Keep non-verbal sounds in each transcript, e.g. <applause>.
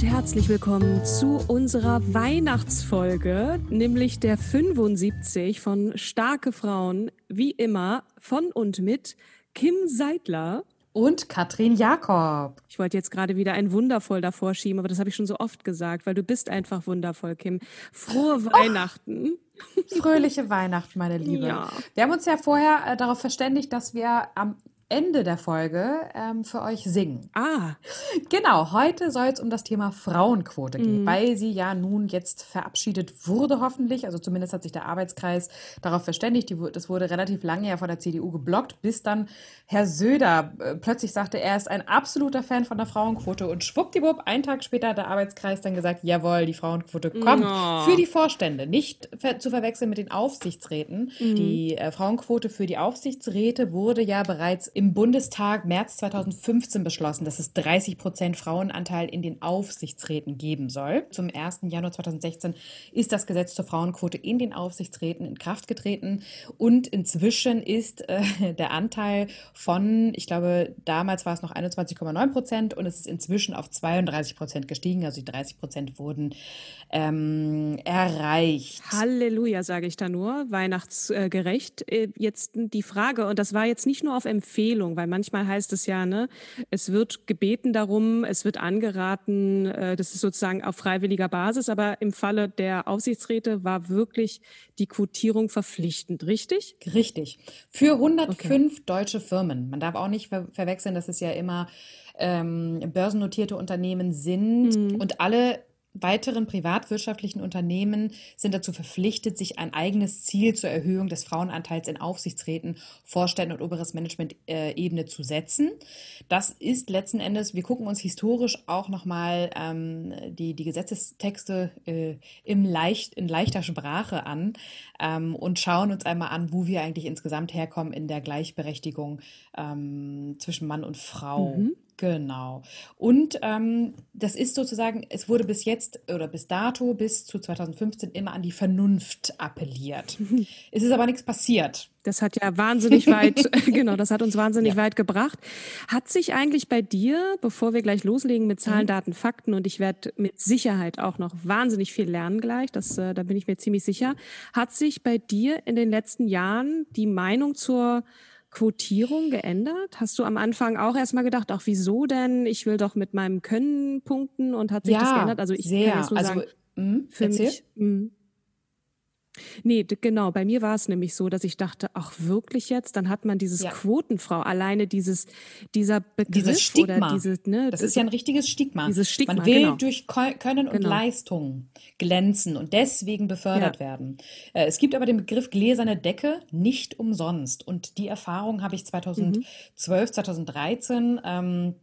und herzlich willkommen zu unserer Weihnachtsfolge, nämlich der 75 von Starke Frauen, wie immer von und mit Kim Seidler. Und Katrin Jakob. Ich wollte jetzt gerade wieder ein Wundervoll davor schieben, aber das habe ich schon so oft gesagt, weil du bist einfach wundervoll, Kim. Frohe Weihnachten. Fröhliche Weihnachten, meine Liebe. Ja. Wir haben uns ja vorher äh, darauf verständigt, dass wir am Ende der Folge ähm, für euch singen. Ah. Genau, heute soll es um das Thema Frauenquote gehen, mhm. weil sie ja nun jetzt verabschiedet wurde, hoffentlich. Also zumindest hat sich der Arbeitskreis darauf verständigt. Die, das wurde relativ lange ja von der CDU geblockt, bis dann Herr Söder äh, plötzlich sagte, er ist ein absoluter Fan von der Frauenquote. Und schwuppdiwupp, einen Tag später hat der Arbeitskreis dann gesagt, jawohl, die Frauenquote kommt oh. für die Vorstände. Nicht ver zu verwechseln mit den Aufsichtsräten. Mhm. Die äh, Frauenquote für die Aufsichtsräte wurde ja bereits im Bundestag März 2015 beschlossen, dass es 30 Prozent Frauenanteil in den Aufsichtsräten geben soll. Zum 1. Januar 2016 ist das Gesetz zur Frauenquote in den Aufsichtsräten in Kraft getreten und inzwischen ist äh, <laughs> der Anteil von, ich glaube, damals war es noch 21,9 Prozent und es ist inzwischen auf 32 Prozent gestiegen. Also die 30 Prozent wurden ähm, erreicht. Halleluja, sage ich da nur, weihnachtsgerecht. Äh, jetzt die Frage, und das war jetzt nicht nur auf Empfehlung, Empfehlung, weil manchmal heißt es ja, ne, es wird gebeten darum, es wird angeraten, äh, das ist sozusagen auf freiwilliger Basis, aber im Falle der Aufsichtsräte war wirklich die Quotierung verpflichtend, richtig? Richtig. Für 105 okay. deutsche Firmen. Man darf auch nicht ver verwechseln, dass es ja immer ähm, börsennotierte Unternehmen sind mhm. und alle weiteren privatwirtschaftlichen Unternehmen sind dazu verpflichtet, sich ein eigenes Ziel zur Erhöhung des Frauenanteils in Aufsichtsräten, Vorständen und oberes Management-Ebene zu setzen. Das ist letzten Endes, wir gucken uns historisch auch nochmal ähm, die, die Gesetzestexte äh, im leicht, in leichter Sprache an ähm, und schauen uns einmal an, wo wir eigentlich insgesamt herkommen in der Gleichberechtigung ähm, zwischen Mann und Frau. Mhm. Genau. Und ähm, das ist sozusagen, es wurde bis jetzt oder bis dato, bis zu 2015 immer an die Vernunft appelliert. <laughs> es ist aber nichts passiert. Das hat ja wahnsinnig weit, <laughs> genau, das hat uns wahnsinnig ja. weit gebracht. Hat sich eigentlich bei dir, bevor wir gleich loslegen mit Zahlen, mhm. Daten, Fakten, und ich werde mit Sicherheit auch noch wahnsinnig viel lernen gleich, das, äh, da bin ich mir ziemlich sicher, hat sich bei dir in den letzten Jahren die Meinung zur Quotierung geändert? Hast du am Anfang auch erstmal gedacht, ach wieso denn? Ich will doch mit meinem Können punkten und hat sich ja, das geändert? Also ich sehr. kann jetzt nur also, sagen, mh, für erzähl. mich. Mh, Nee, genau. Bei mir war es nämlich so, dass ich dachte, ach wirklich jetzt? Dann hat man dieses ja. Quotenfrau, alleine dieses, dieser Begriff dieses Stigma. oder dieses, ne, das ist ja ein richtiges Stigma. Dieses Stigma. Man will genau. durch Können und genau. Leistung glänzen und deswegen befördert ja. werden. Äh, es gibt aber den Begriff gläserne Decke nicht umsonst. Und die Erfahrung habe ich 2012, mhm. 2013 ähm,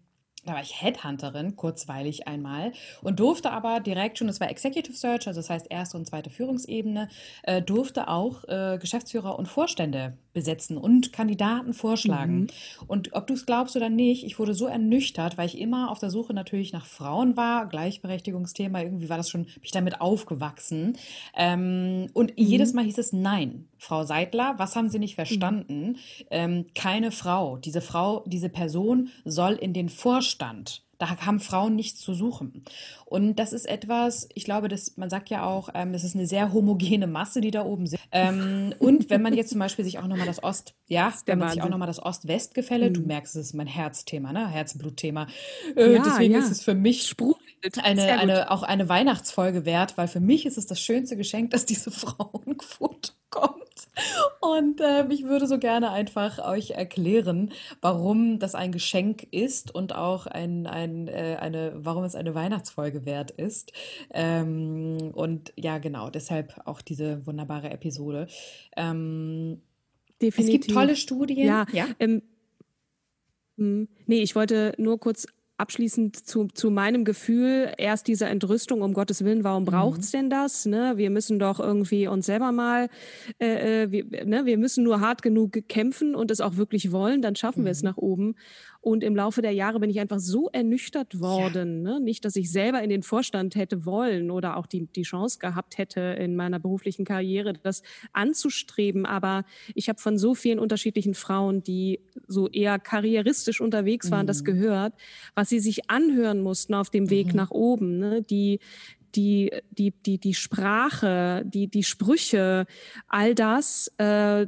da war ich Headhunterin, kurzweilig einmal, und durfte aber direkt schon, das war Executive Search, also das heißt erste und zweite Führungsebene, äh, durfte auch äh, Geschäftsführer und Vorstände besetzen und Kandidaten vorschlagen. Mhm. Und ob du es glaubst oder nicht, ich wurde so ernüchtert, weil ich immer auf der Suche natürlich nach Frauen war, Gleichberechtigungsthema, irgendwie war das schon, bin ich damit aufgewachsen. Ähm, und mhm. jedes Mal hieß es nein Frau Seidler, was haben Sie nicht verstanden? Mhm. Ähm, keine Frau. Diese Frau, diese Person soll in den Vorstand. Da haben Frauen nichts zu suchen. Und das ist etwas, ich glaube, dass man sagt ja auch, ähm, das ist eine sehr homogene Masse, die da oben sind. Ähm, und wenn man jetzt zum Beispiel sich auch nochmal das Ost, ja, wenn man sich auch nochmal das Ost-West-Gefälle, mhm. du merkst, es ist mein Herzthema, ne, Herzblutthema. Äh, ja, deswegen ja. ist es für mich Sprudelt. eine, eine, auch eine Weihnachtsfolge wert, weil für mich ist es das schönste Geschenk, dass diese <laughs> Frauenquote kommt. Und äh, ich würde so gerne einfach euch erklären, warum das ein Geschenk ist und auch ein, ein, äh, eine, warum es eine Weihnachtsfolge wert ist. Ähm, und ja, genau, deshalb auch diese wunderbare Episode. Ähm, Definitiv. Es gibt tolle Studien. Ja, ja? Ähm, hm, nee, ich wollte nur kurz abschließend zu, zu meinem Gefühl, erst diese Entrüstung, um Gottes Willen, warum mhm. braucht's denn das? Ne? Wir müssen doch irgendwie uns selber mal, äh, äh, wir, ne? wir müssen nur hart genug kämpfen und es auch wirklich wollen, dann schaffen mhm. wir es mhm. nach oben. Und im Laufe der Jahre bin ich einfach so ernüchtert worden. Ja. Ne? Nicht, dass ich selber in den Vorstand hätte wollen oder auch die, die Chance gehabt hätte, in meiner beruflichen Karriere das anzustreben. Aber ich habe von so vielen unterschiedlichen Frauen, die so eher karrieristisch unterwegs waren, mhm. das gehört, was sie sich anhören mussten auf dem Weg mhm. nach oben. Ne? Die, die, die, die, die Sprache, die, die Sprüche, all das, äh,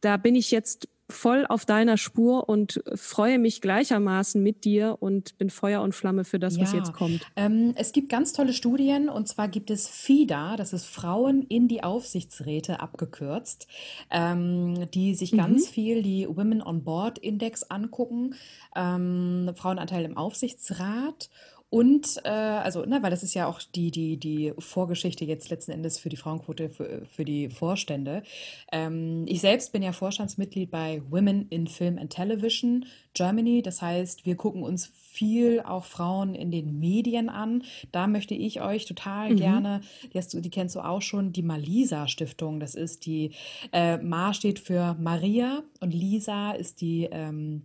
da bin ich jetzt voll auf deiner Spur und freue mich gleichermaßen mit dir und bin Feuer und Flamme für das, ja. was jetzt kommt. Ähm, es gibt ganz tolle Studien und zwar gibt es FIDA, das ist Frauen in die Aufsichtsräte abgekürzt, ähm, die sich mhm. ganz viel die Women on Board Index angucken, ähm, Frauenanteil im Aufsichtsrat und äh, also, ne, weil das ist ja auch die, die, die Vorgeschichte jetzt letzten Endes für die Frauenquote für, für die Vorstände. Ähm, ich selbst bin ja Vorstandsmitglied bei Women in Film and Television Germany. Das heißt, wir gucken uns viel auch Frauen in den Medien an. Da möchte ich euch total mhm. gerne, die, hast du, die kennst du auch schon, die Malisa Stiftung. Das ist die, äh, Ma steht für Maria und Lisa ist die ähm,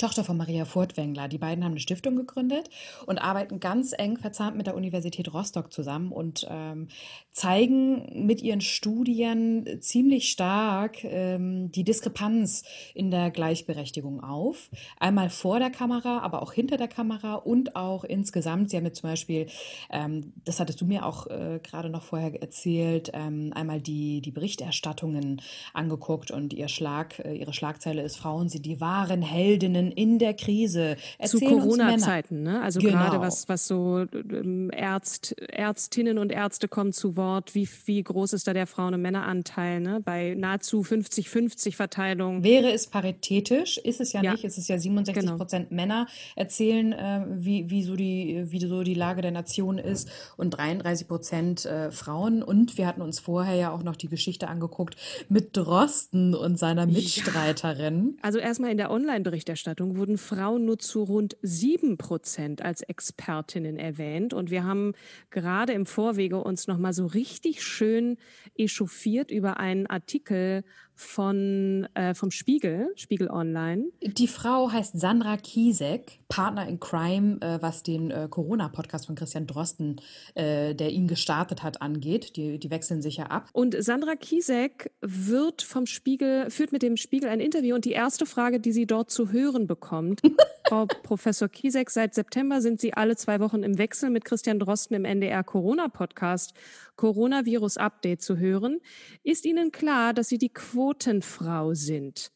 Tochter von Maria Furtwängler. Die beiden haben eine Stiftung gegründet und arbeiten ganz eng verzahnt mit der Universität Rostock zusammen und ähm, zeigen mit ihren Studien ziemlich stark ähm, die Diskrepanz in der Gleichberechtigung auf. Einmal vor der Kamera, aber auch hinter der Kamera und auch insgesamt. Sie haben mir zum Beispiel, ähm, das hattest du mir auch äh, gerade noch vorher erzählt, ähm, einmal die, die Berichterstattungen angeguckt und ihr Schlag, äh, ihre Schlagzeile ist Frauen sind die wahren Heldinnen in der Krise. Erzähl Zu Corona-Zeiten, ne? Also genau. gerade was, was so ähm, Ärzt, Ärztinnen und Ärzte kommen zu Wort. Wie, wie groß ist da der Frauen- und Männeranteil, ne? Bei nahezu 50-50 Verteilung. Wäre es paritätisch? Ist es ja, ja. nicht. Es ist ja 67 genau. Prozent Männer erzählen, äh, wie, wie, so die, wie so die Lage der Nation ist und 33 Prozent äh, Frauen. Und wir hatten uns vorher ja auch noch die Geschichte angeguckt mit Drosten und seiner Mitstreiterin. Ja. Also erstmal in der Online-Berichterstattung Berichterstattung wurden Frauen nur zu rund sieben Prozent als Expertinnen erwähnt. Und wir haben gerade im Vorwege uns nochmal so richtig schön echauffiert über einen Artikel von, äh, vom Spiegel, Spiegel Online. Die Frau heißt Sandra Kiesek, Partner in Crime, äh, was den äh, Corona-Podcast von Christian Drosten, äh, der ihn gestartet hat, angeht. Die, die wechseln sich ja ab. Und Sandra Kiesek wird vom Spiegel, führt mit dem Spiegel ein Interview und die erste Frage, die sie dort zu hören bekommt, <laughs> Frau Professor Kiesek, seit September sind Sie alle zwei Wochen im Wechsel mit Christian Drosten im NDR Corona-Podcast Coronavirus-Update zu hören. Ist Ihnen klar, dass Sie die Quotenfrau sind?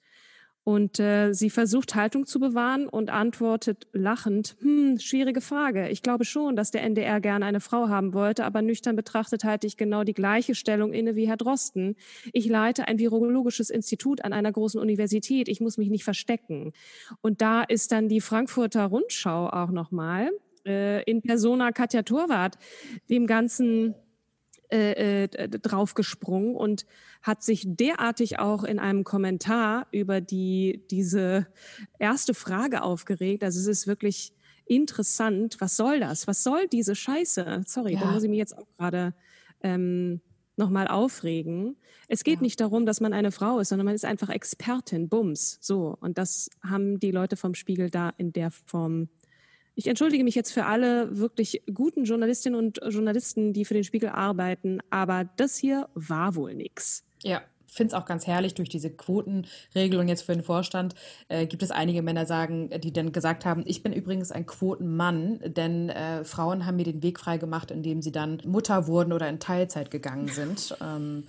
Und äh, sie versucht Haltung zu bewahren und antwortet lachend, hm, schwierige Frage. Ich glaube schon, dass der NDR gerne eine Frau haben wollte, aber nüchtern betrachtet halte ich genau die gleiche Stellung inne wie Herr Drosten. Ich leite ein virologisches Institut an einer großen Universität. Ich muss mich nicht verstecken. Und da ist dann die Frankfurter Rundschau auch nochmal äh, in Persona Katja Torwart dem Ganzen äh, äh draufgesprungen und hat sich derartig auch in einem Kommentar über die, diese erste Frage aufgeregt. Also es ist wirklich interessant. Was soll das? Was soll diese Scheiße? Sorry, ja. da muss ich mich jetzt auch gerade ähm, nochmal aufregen. Es geht ja. nicht darum, dass man eine Frau ist, sondern man ist einfach Expertin, Bums. So. Und das haben die Leute vom Spiegel da in der Form ich entschuldige mich jetzt für alle wirklich guten Journalistinnen und Journalisten, die für den Spiegel arbeiten, aber das hier war wohl nix. Ja, finde es auch ganz herrlich durch diese Quotenregelung jetzt für den Vorstand. Äh, gibt es einige Männer sagen, die dann gesagt haben, ich bin übrigens ein Quotenmann, denn äh, Frauen haben mir den Weg frei gemacht, indem sie dann Mutter wurden oder in Teilzeit gegangen sind. <laughs> ähm,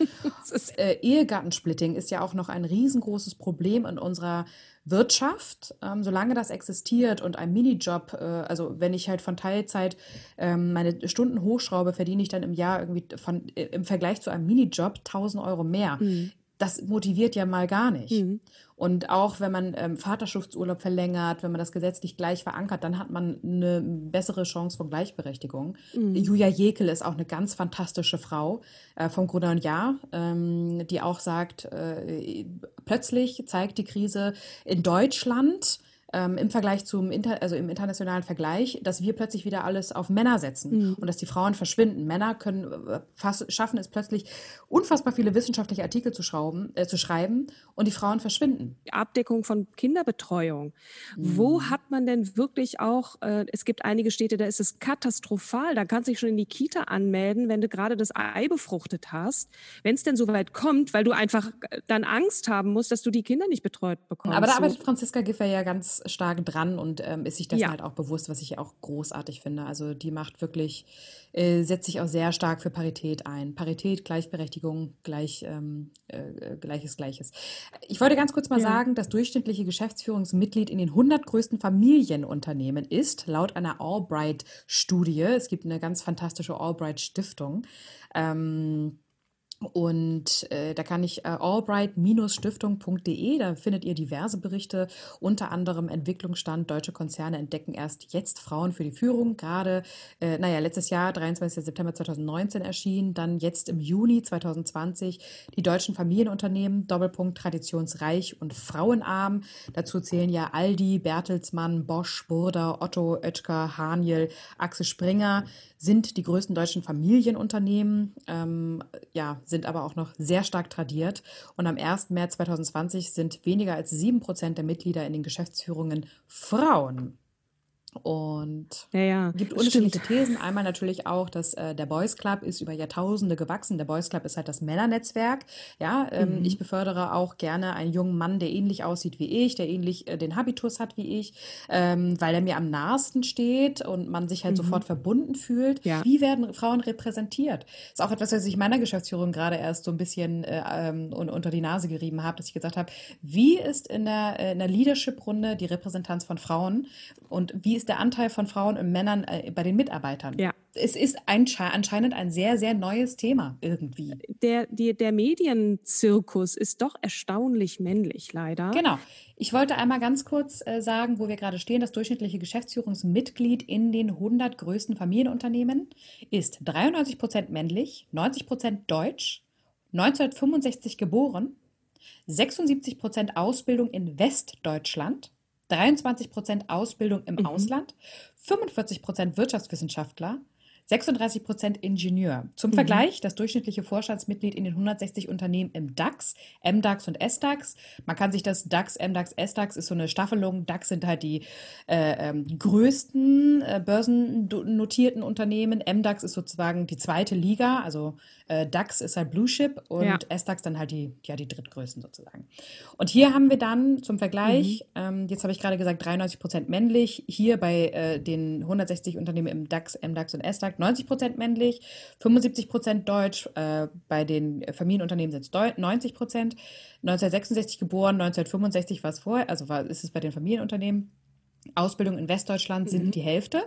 äh, Ehegattensplitting ist ja auch noch ein riesengroßes Problem in unserer Wirtschaft, ähm, solange das existiert und ein Minijob, äh, also wenn ich halt von Teilzeit ähm, meine Stunden hochschraube, verdiene ich dann im Jahr irgendwie von, äh, im Vergleich zu einem Minijob 1000 Euro mehr. Mhm das motiviert ja mal gar nicht. Mhm. Und auch wenn man ähm, Vaterschaftsurlaub verlängert, wenn man das gesetzlich gleich verankert, dann hat man eine bessere Chance von Gleichberechtigung. Mhm. Julia Jekel ist auch eine ganz fantastische Frau äh, vom Gruner und Jahr, ähm, die auch sagt, äh, plötzlich zeigt die Krise in Deutschland, ähm, im Vergleich zum Inter also im internationalen Vergleich, dass wir plötzlich wieder alles auf Männer setzen mhm. und dass die Frauen verschwinden. Männer können äh, fast, schaffen es plötzlich unfassbar viele wissenschaftliche Artikel zu, schrauben, äh, zu schreiben und die Frauen verschwinden. Abdeckung von Kinderbetreuung. Mhm. Wo hat man denn wirklich auch, äh, es gibt einige Städte, da ist es katastrophal, da kannst du dich schon in die Kita anmelden, wenn du gerade das Ei befruchtet hast, wenn es denn so weit kommt, weil du einfach äh, dann Angst haben musst, dass du die Kinder nicht betreut bekommst. Aber da arbeitet Franziska Giffer ja ganz stark dran und ähm, ist sich das ja. halt auch bewusst, was ich auch großartig finde. Also die macht wirklich, äh, setzt sich auch sehr stark für Parität ein. Parität, Gleichberechtigung, gleich, ähm, äh, Gleiches, Gleiches. Ich wollte ganz kurz mal ja. sagen, das durchschnittliche Geschäftsführungsmitglied in den 100 größten Familienunternehmen ist laut einer Albright-Studie, es gibt eine ganz fantastische Albright-Stiftung, ähm, und äh, da kann ich äh, albright-stiftung.de, da findet ihr diverse Berichte, unter anderem Entwicklungsstand, deutsche Konzerne entdecken erst jetzt Frauen für die Führung. Gerade, äh, naja, letztes Jahr, 23. September 2019 erschienen, dann jetzt im Juni 2020 die deutschen Familienunternehmen, Doppelpunkt traditionsreich und frauenarm. Dazu zählen ja Aldi, Bertelsmann, Bosch, Burda, Otto, Oetker, Haniel, Axel Springer, sind die größten deutschen Familienunternehmen. Ähm, ja, sind aber auch noch sehr stark tradiert. Und am 1. März 2020 sind weniger als sieben Prozent der Mitglieder in den Geschäftsführungen Frauen. Und ja, ja, gibt unterschiedliche stimmt. Thesen. Einmal natürlich auch, dass äh, der Boys Club ist über Jahrtausende gewachsen. Der Boys Club ist halt das Männernetzwerk. Ja, ähm, mhm. ich befördere auch gerne einen jungen Mann, der ähnlich aussieht wie ich, der ähnlich äh, den Habitus hat wie ich, ähm, weil er mir am nahesten steht und man sich halt mhm. sofort verbunden fühlt. Ja. Wie werden Frauen repräsentiert? ist auch etwas, was ich meiner Geschäftsführung gerade erst so ein bisschen äh, ähm, unter die Nase gerieben habe, dass ich gesagt habe, wie ist in der, äh, in der Leadership-Runde die Repräsentanz von Frauen und wie ist ist der Anteil von Frauen und Männern äh, bei den Mitarbeitern? Ja. Es ist ein, anscheinend ein sehr, sehr neues Thema irgendwie. Der, die, der Medienzirkus ist doch erstaunlich männlich, leider. Genau. Ich wollte einmal ganz kurz äh, sagen, wo wir gerade stehen. Das durchschnittliche Geschäftsführungsmitglied in den 100 größten Familienunternehmen ist 93 Prozent männlich, 90 Prozent deutsch, 1965 geboren, 76 Prozent Ausbildung in Westdeutschland, 23 Prozent Ausbildung im mhm. Ausland, 45 Prozent Wirtschaftswissenschaftler, 36 Prozent Ingenieur. Zum mhm. Vergleich, das durchschnittliche Vorstandsmitglied in den 160 Unternehmen im DAX, MDAX und SDAX. Man kann sich das DAX, MDAX, SDAX ist so eine Staffelung. DAX sind halt die äh, ähm, größten äh, börsennotierten Unternehmen. MDAX ist sozusagen die zweite Liga, also äh, DAX ist halt Blue Chip und ja. SDAX dann halt die, ja, die drittgrößten sozusagen. Und hier haben wir dann zum Vergleich, mhm. ähm, jetzt habe ich gerade gesagt, 93 Prozent männlich. Hier bei äh, den 160 Unternehmen im DAX, MDAX und SDAX 90 Prozent männlich, 75 Prozent deutsch. Äh, bei den Familienunternehmen sind es 90 Prozent. 1966 geboren, 1965 war es vorher, also war, ist es bei den Familienunternehmen. Ausbildung in Westdeutschland mhm. sind die Hälfte.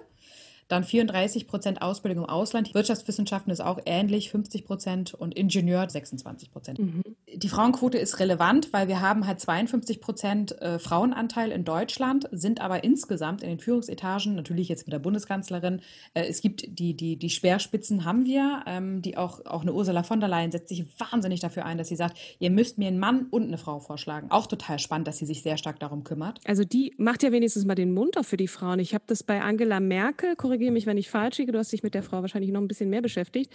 Dann 34 Prozent Ausbildung im Ausland. Wirtschaftswissenschaften ist auch ähnlich, 50 Prozent und Ingenieur 26 Prozent. Mhm. Die Frauenquote ist relevant, weil wir haben halt 52 Prozent äh, Frauenanteil in Deutschland, sind aber insgesamt in den Führungsetagen, natürlich jetzt mit der Bundeskanzlerin, äh, es gibt die, die, die Speerspitzen haben wir, ähm, die auch, auch eine Ursula von der Leyen setzt sich wahnsinnig dafür ein, dass sie sagt, ihr müsst mir einen Mann und eine Frau vorschlagen. Auch total spannend, dass sie sich sehr stark darum kümmert. Also die macht ja wenigstens mal den Mund auf für die Frauen. Ich habe das bei Angela Merkel, korrigiert korrigiere mich, wenn ich falsch liege, du hast dich mit der Frau wahrscheinlich noch ein bisschen mehr beschäftigt,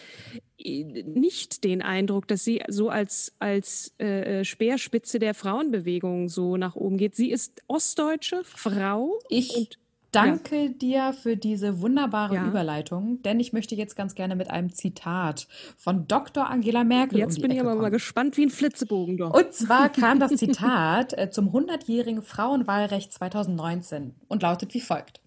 nicht den Eindruck, dass sie so als, als äh, äh, Speerspitze der Frauenbewegung so nach oben geht. Sie ist ostdeutsche Frau ich, danke ja. dir für diese wunderbare ja. Überleitung, denn ich möchte jetzt ganz gerne mit einem Zitat von Dr. Angela Merkel. Jetzt um bin Ecke ich aber kommen. mal gespannt wie ein Flitzebogen doch. Und zwar kam das <laughs> Zitat äh, zum 100-jährigen Frauenwahlrecht 2019 und lautet wie folgt.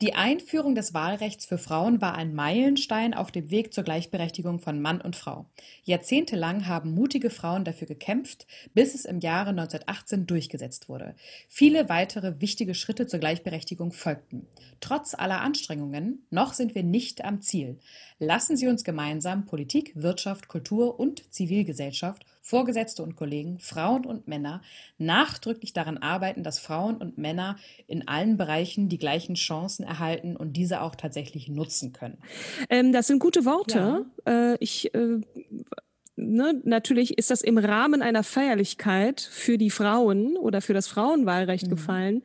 Die Einführung des Wahlrechts für Frauen war ein Meilenstein auf dem Weg zur Gleichberechtigung von Mann und Frau. Jahrzehntelang haben mutige Frauen dafür gekämpft, bis es im Jahre 1918 durchgesetzt wurde. Viele weitere wichtige Schritte zur Gleichberechtigung folgten. Trotz aller Anstrengungen, noch sind wir nicht am Ziel. Lassen Sie uns gemeinsam Politik, Wirtschaft, Kultur und Zivilgesellschaft Vorgesetzte und Kollegen, Frauen und Männer nachdrücklich daran arbeiten, dass Frauen und Männer in allen Bereichen die gleichen Chancen erhalten und diese auch tatsächlich nutzen können. Ähm, das sind gute Worte. Ja. Äh, ich äh Ne, natürlich ist das im Rahmen einer Feierlichkeit für die Frauen oder für das Frauenwahlrecht mhm. gefallen.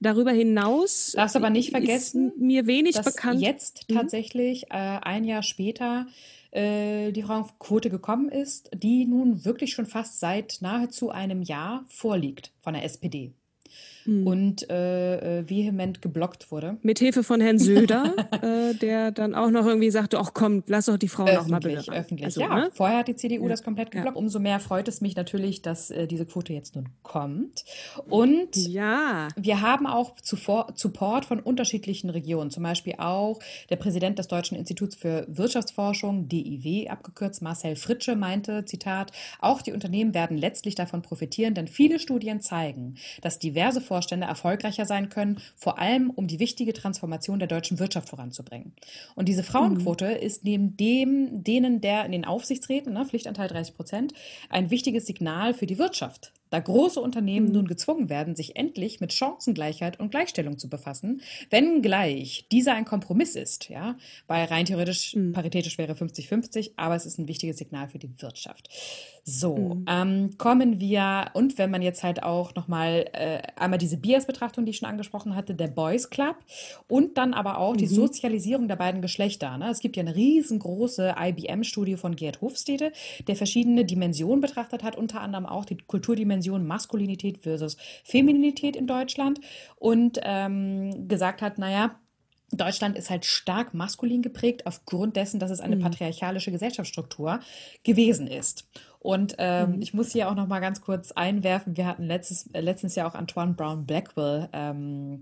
Darüber hinaus darfst aber nicht vergessen, mir wenig bekannt. Jetzt mhm. tatsächlich äh, ein Jahr später äh, die Frauenquote gekommen ist, die nun wirklich schon fast seit nahezu einem Jahr vorliegt von der SPD mhm. und äh, äh, vehement geblockt wurde. Mit Hilfe von Herrn Söder, <laughs> äh, der dann auch noch irgendwie sagte, ach komm, lass doch die Frauen öffentlich, auch mal bitte Öffentlich, also, ja. Ne? Vorher hat die CDU ja. das komplett geblockt. Ja. Umso mehr freut es mich natürlich, dass äh, diese Quote jetzt nun kommt. Und ja. wir haben auch zuvor Support von unterschiedlichen Regionen, zum Beispiel auch der Präsident des Deutschen Instituts für Wirtschaftsforschung, DIW abgekürzt, Marcel Fritsche, meinte, Zitat, auch die Unternehmen werden letztlich davon profitieren, denn viele Studien zeigen, dass diverse Vorstände erfolgreicher sein können, vor allem um die wichtige Transformation der deutschen Wirtschaft voranzubringen. Und diese Frauenquote mhm. ist neben dem, denen der in den Aufsichtsräten, ne, Pflichtanteil 30 Prozent, ein wichtiges Signal für die Wirtschaft da große Unternehmen mhm. nun gezwungen werden, sich endlich mit Chancengleichheit und Gleichstellung zu befassen, wenngleich dieser ein Kompromiss ist, ja, weil rein theoretisch mhm. paritätisch wäre 50-50, aber es ist ein wichtiges Signal für die Wirtschaft. So, mhm. ähm, kommen wir, und wenn man jetzt halt auch nochmal äh, einmal diese Bias-Betrachtung, die ich schon angesprochen hatte, der Boys Club und dann aber auch die mhm. Sozialisierung der beiden Geschlechter. Ne? Es gibt ja eine riesengroße IBM-Studie von Gerd Hofstede, der verschiedene Dimensionen betrachtet hat, unter anderem auch die Kulturdimension Maskulinität versus Femininität in Deutschland und ähm, gesagt hat, naja, Deutschland ist halt stark maskulin geprägt aufgrund dessen, dass es eine mhm. patriarchalische Gesellschaftsstruktur gewesen ist. Und ähm, mhm. ich muss hier auch noch mal ganz kurz einwerfen, wir hatten letztes, äh, letztens ja auch Antoine Brown Blackwell ähm,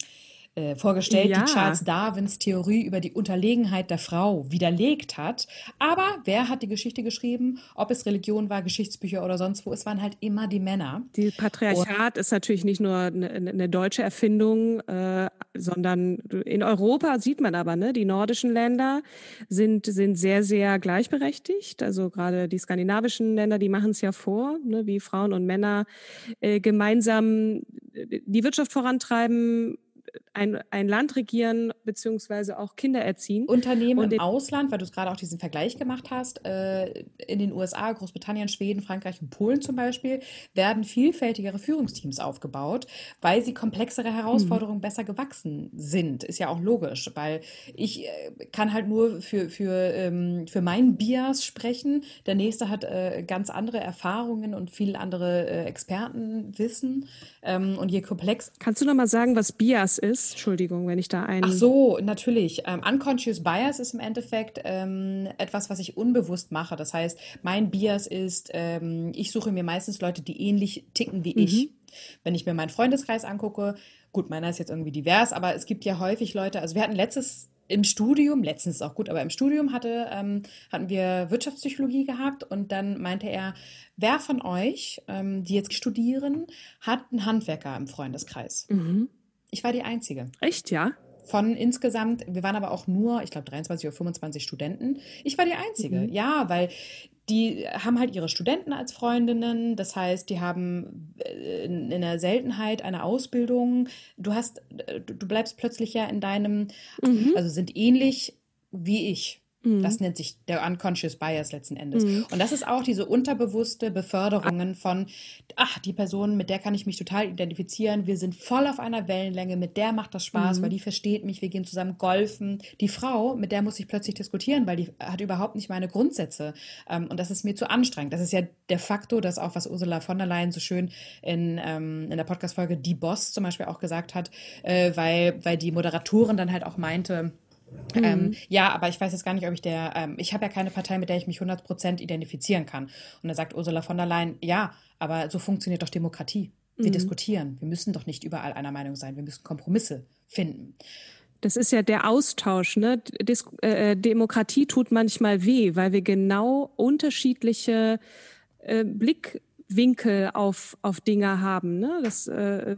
äh, vorgestellt, ja. die Charles Darwins Theorie über die Unterlegenheit der Frau widerlegt hat. Aber wer hat die Geschichte geschrieben? Ob es Religion war, Geschichtsbücher oder sonst wo, es waren halt immer die Männer. Die Patriarchat Und ist natürlich nicht nur eine, eine deutsche Erfindung, äh, sondern in Europa sieht man aber, ne, die nordischen Länder sind, sind sehr, sehr gleichberechtigt. Also gerade die skandinavischen Länder, die machen es ja vor, ne, wie Frauen und Männer äh, gemeinsam äh, die Wirtschaft vorantreiben, ein, ein Land regieren beziehungsweise auch Kinder erziehen. Unternehmen und im Ausland, weil du es gerade auch diesen Vergleich gemacht hast, äh, in den USA, Großbritannien, Schweden, Frankreich und Polen zum Beispiel, werden vielfältigere Führungsteams aufgebaut, weil sie komplexere Herausforderungen mhm. besser gewachsen sind. Ist ja auch logisch, weil ich äh, kann halt nur für, für, ähm, für meinen Bias sprechen. Der nächste hat äh, ganz andere Erfahrungen und viel andere äh, Expertenwissen. Ähm, und je komplex. Kannst du noch mal sagen, was Bias ist? Entschuldigung, wenn ich da ein. Ach so, natürlich. Ähm, unconscious Bias ist im Endeffekt ähm, etwas, was ich unbewusst mache. Das heißt, mein Bias ist, ähm, ich suche mir meistens Leute, die ähnlich ticken wie mhm. ich. Wenn ich mir meinen Freundeskreis angucke, gut, meiner ist jetzt irgendwie divers, aber es gibt ja häufig Leute, also wir hatten letztes im Studium, letztens ist auch gut, aber im Studium hatte, ähm, hatten wir Wirtschaftspsychologie gehabt und dann meinte er, wer von euch, ähm, die jetzt studieren, hat einen Handwerker im Freundeskreis? Mhm. Ich war die Einzige. Echt, ja? Von insgesamt, wir waren aber auch nur, ich glaube, 23 oder 25 Studenten. Ich war die Einzige, mhm. ja, weil die haben halt ihre Studenten als Freundinnen. Das heißt, die haben äh, in der Seltenheit eine Ausbildung. Du hast, du bleibst plötzlich ja in deinem, mhm. also sind ähnlich wie ich. Mhm. Das nennt sich der Unconscious Bias letzten Endes. Mhm. Und das ist auch diese unterbewusste Beförderungen von, ach, die Person, mit der kann ich mich total identifizieren. Wir sind voll auf einer Wellenlänge, mit der macht das Spaß, mhm. weil die versteht mich, wir gehen zusammen golfen. Die Frau, mit der muss ich plötzlich diskutieren, weil die hat überhaupt nicht meine Grundsätze. Ähm, und das ist mir zu anstrengend. Das ist ja der Faktor, das auch, was Ursula von der Leyen so schön in, ähm, in der Podcast-Folge Die Boss zum Beispiel auch gesagt hat, äh, weil, weil die Moderatorin dann halt auch meinte, mhm. Ähm, ja, aber ich weiß jetzt gar nicht, ob ich der, ähm, ich habe ja keine Partei, mit der ich mich 100% identifizieren kann. Und da sagt Ursula von der Leyen, ja, aber so funktioniert doch Demokratie. Wir mhm. diskutieren. Wir müssen doch nicht überall einer Meinung sein. Wir müssen Kompromisse finden. Das ist ja der Austausch. Ne? Dis äh, Demokratie tut manchmal weh, weil wir genau unterschiedliche äh, Blick Winkel auf, auf Dinge haben. Ne? Das, äh,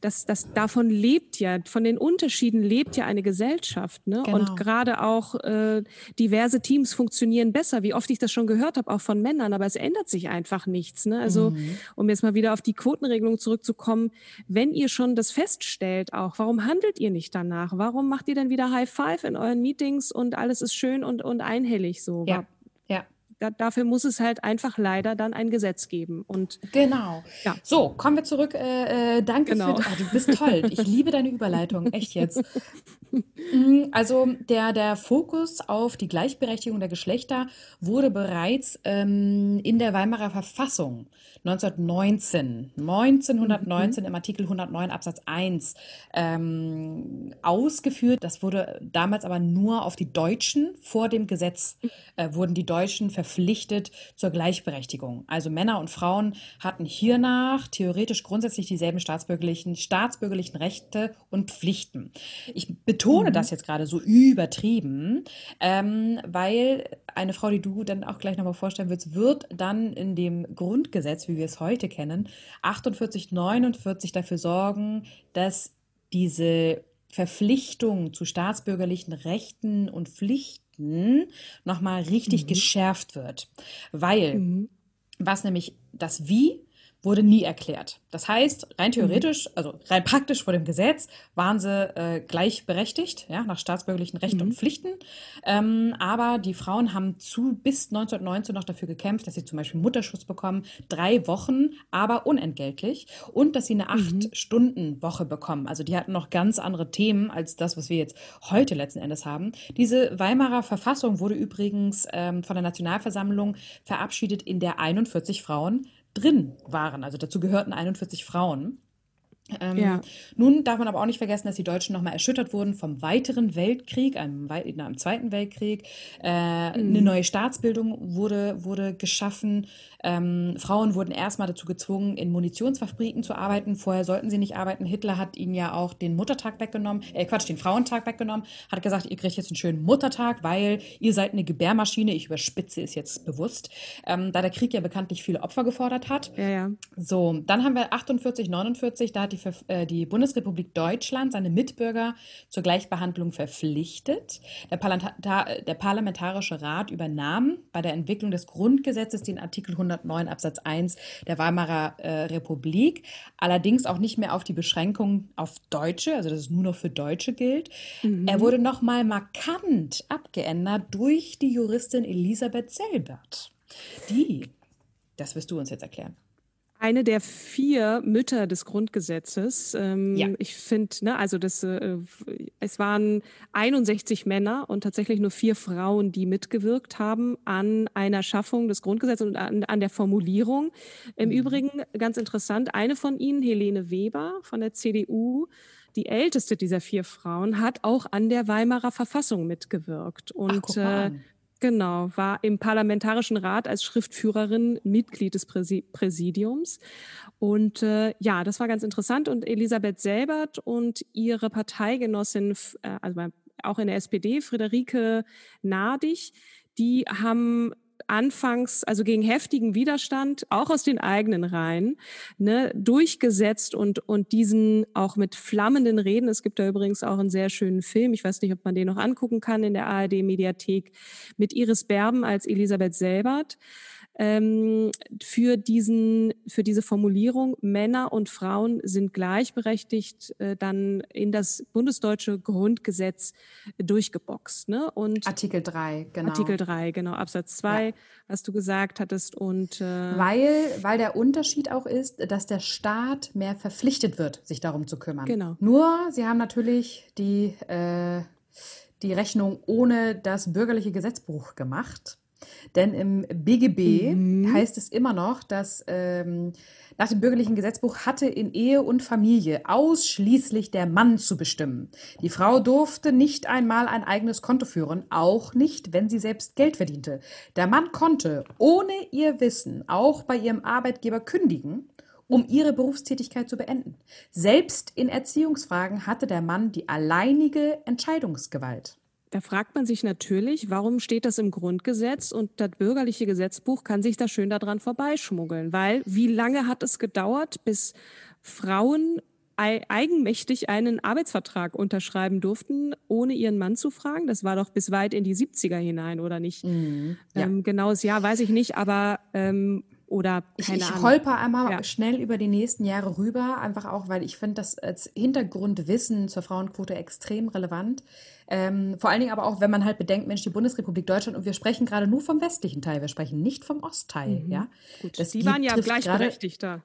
das, das, davon lebt ja, von den Unterschieden lebt ja eine Gesellschaft. Ne? Genau. Und gerade auch äh, diverse Teams funktionieren besser, wie oft ich das schon gehört habe, auch von Männern, aber es ändert sich einfach nichts. Ne? Also, mhm. um jetzt mal wieder auf die Quotenregelung zurückzukommen, wenn ihr schon das feststellt auch, warum handelt ihr nicht danach? Warum macht ihr dann wieder High Five in euren Meetings und alles ist schön und, und einhellig so? Ja. Ja da, dafür muss es halt einfach leider dann ein Gesetz geben. Und genau. Ja. So, kommen wir zurück. Äh, äh danke genau. für, oh, du bist toll. Ich <laughs> liebe deine Überleitung, echt jetzt. Mm, also der, der Fokus auf die Gleichberechtigung der Geschlechter wurde bereits ähm, in der Weimarer Verfassung 1919, 1919 mhm. im Artikel 109 Absatz 1 ähm, ausgeführt. Das wurde damals aber nur auf die Deutschen vor dem Gesetz äh, wurden die Deutschen verpflichtet zur Gleichberechtigung. Also Männer und Frauen hatten hiernach theoretisch grundsätzlich dieselben staatsbürgerlichen, staatsbürgerlichen Rechte und Pflichten. Ich betone mhm. das jetzt gerade so übertrieben, ähm, weil eine Frau, die du dann auch gleich nochmal vorstellen willst, wird dann in dem Grundgesetz, wie wir es heute kennen, 48, 49 dafür sorgen, dass diese Verpflichtung zu staatsbürgerlichen Rechten und Pflichten nochmal richtig mhm. geschärft wird. Weil, mhm. was nämlich das Wie wurde nie erklärt. Das heißt, rein mhm. theoretisch, also rein praktisch vor dem Gesetz, waren sie äh, gleichberechtigt, ja, nach staatsbürgerlichen Rechten mhm. und Pflichten. Ähm, aber die Frauen haben zu bis 1919 noch dafür gekämpft, dass sie zum Beispiel Mutterschutz bekommen, drei Wochen, aber unentgeltlich und dass sie eine mhm. Acht-Stunden-Woche bekommen. Also die hatten noch ganz andere Themen als das, was wir jetzt heute letzten Endes haben. Diese Weimarer Verfassung wurde übrigens ähm, von der Nationalversammlung verabschiedet, in der 41 Frauen drin waren. Also dazu gehörten 41 Frauen. Ähm, ja. Nun darf man aber auch nicht vergessen, dass die Deutschen nochmal erschüttert wurden vom weiteren Weltkrieg, einem, einem Zweiten Weltkrieg. Äh, mhm. Eine neue Staatsbildung wurde, wurde geschaffen. Ähm, Frauen wurden erstmal dazu gezwungen, in Munitionsfabriken zu arbeiten. Vorher sollten sie nicht arbeiten. Hitler hat ihnen ja auch den Muttertag weggenommen, äh, Quatsch, den Frauentag weggenommen, hat gesagt, ihr kriegt jetzt einen schönen Muttertag, weil ihr seid eine Gebärmaschine. Ich überspitze es jetzt bewusst, ähm, da der Krieg ja bekanntlich viele Opfer gefordert hat. Ja, ja. So, dann haben wir 48, 49, da hat die, äh, die Bundesrepublik Deutschland seine Mitbürger zur Gleichbehandlung verpflichtet. Der, Parlamentar der Parlamentarische Rat übernahm bei der Entwicklung des Grundgesetzes den Artikel 100 1909 Absatz 1 der Weimarer äh, Republik. Allerdings auch nicht mehr auf die Beschränkung auf Deutsche, also dass es nur noch für Deutsche gilt. Mhm. Er wurde nochmal markant abgeändert durch die Juristin Elisabeth Selbert. Die, das wirst du uns jetzt erklären eine der vier Mütter des Grundgesetzes. Ähm, ja. Ich finde, ne, also das, äh, es waren 61 Männer und tatsächlich nur vier Frauen, die mitgewirkt haben an einer Schaffung des Grundgesetzes und an, an der Formulierung. Im mhm. Übrigen ganz interessant, eine von ihnen, Helene Weber von der CDU, die älteste dieser vier Frauen, hat auch an der Weimarer Verfassung mitgewirkt. Und Ach, Genau, war im Parlamentarischen Rat als Schriftführerin Mitglied des Präsidiums. Und äh, ja, das war ganz interessant. Und Elisabeth Selbert und ihre Parteigenossin, äh, also auch in der SPD, Friederike Nadig, die haben anfangs, also gegen heftigen Widerstand, auch aus den eigenen Reihen, ne, durchgesetzt und, und diesen auch mit flammenden Reden, es gibt da übrigens auch einen sehr schönen Film, ich weiß nicht, ob man den noch angucken kann in der ARD-Mediathek, mit Iris Berben als Elisabeth Selbert, ähm, für, diesen, für diese Formulierung, Männer und Frauen sind gleichberechtigt, äh, dann in das bundesdeutsche Grundgesetz durchgeboxt. Ne? Und Artikel 3, genau. Artikel 3, genau, Absatz 2, ja. was du gesagt hattest. Und, äh, weil, weil der Unterschied auch ist, dass der Staat mehr verpflichtet wird, sich darum zu kümmern. Genau. Nur, sie haben natürlich die, äh, die Rechnung ohne das bürgerliche Gesetzbuch gemacht. Denn im BGB mhm. heißt es immer noch, dass ähm, nach dem bürgerlichen Gesetzbuch hatte in Ehe und Familie ausschließlich der Mann zu bestimmen. Die Frau durfte nicht einmal ein eigenes Konto führen, auch nicht, wenn sie selbst Geld verdiente. Der Mann konnte ohne ihr Wissen auch bei ihrem Arbeitgeber kündigen um ihre Berufstätigkeit zu beenden. Selbst in Erziehungsfragen hatte der Mann die alleinige Entscheidungsgewalt. Da fragt man sich natürlich, warum steht das im Grundgesetz und das bürgerliche Gesetzbuch kann sich da schön daran vorbeischmuggeln? Weil wie lange hat es gedauert, bis Frauen eigenmächtig einen Arbeitsvertrag unterschreiben durften, ohne ihren Mann zu fragen? Das war doch bis weit in die 70er hinein, oder nicht? Mhm, ja. ähm, genaues Jahr weiß ich nicht, aber ähm, oder keine ich, ich Ahnung. holper einmal ja. schnell über die nächsten Jahre rüber, einfach auch, weil ich finde das als Hintergrundwissen zur Frauenquote extrem relevant. Ähm, vor allen Dingen aber auch, wenn man halt bedenkt, Mensch, die Bundesrepublik Deutschland und wir sprechen gerade nur vom westlichen Teil, wir sprechen nicht vom Ostteil. Mhm. Ja? Gut, das die waren ja gleichberechtigter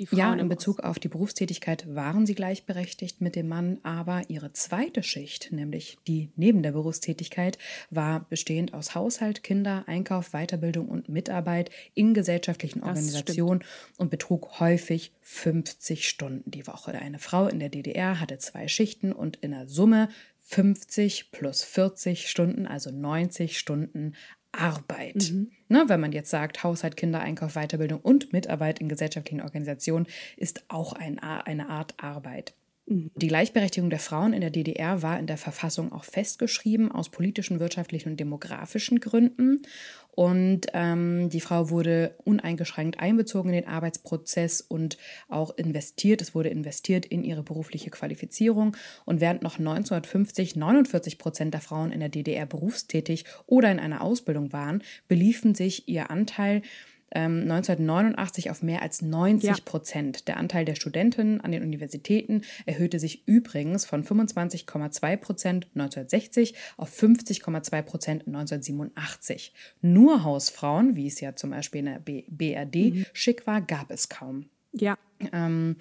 die Frauen ja, in Bezug auf die Berufstätigkeit waren sie gleichberechtigt mit dem Mann, aber ihre zweite Schicht, nämlich die neben der Berufstätigkeit, war bestehend aus Haushalt, Kinder, Einkauf, Weiterbildung und Mitarbeit in gesellschaftlichen Organisationen und betrug häufig 50 Stunden die Woche. Eine Frau in der DDR hatte zwei Schichten und in der Summe 50 plus 40 Stunden, also 90 Stunden Arbeit. Mhm. Ne, wenn man jetzt sagt, Haushalt, Kinder, Einkauf, Weiterbildung und Mitarbeit in gesellschaftlichen Organisationen ist auch ein, eine Art Arbeit. Mhm. Die Gleichberechtigung der Frauen in der DDR war in der Verfassung auch festgeschrieben aus politischen, wirtschaftlichen und demografischen Gründen. Und ähm, die Frau wurde uneingeschränkt einbezogen in den Arbeitsprozess und auch investiert. Es wurde investiert in ihre berufliche Qualifizierung. Und während noch 1950 49 Prozent der Frauen in der DDR berufstätig oder in einer Ausbildung waren, beliefen sich ihr Anteil 1989 ähm, auf mehr als 90 Prozent. Ja. Der Anteil der Studentinnen an den Universitäten erhöhte sich übrigens von 25,2 Prozent 1960 auf 50,2 Prozent 1987. Nur Hausfrauen, wie es ja zum Beispiel in der BRD mhm. schick war, gab es kaum. Ja. Ähm,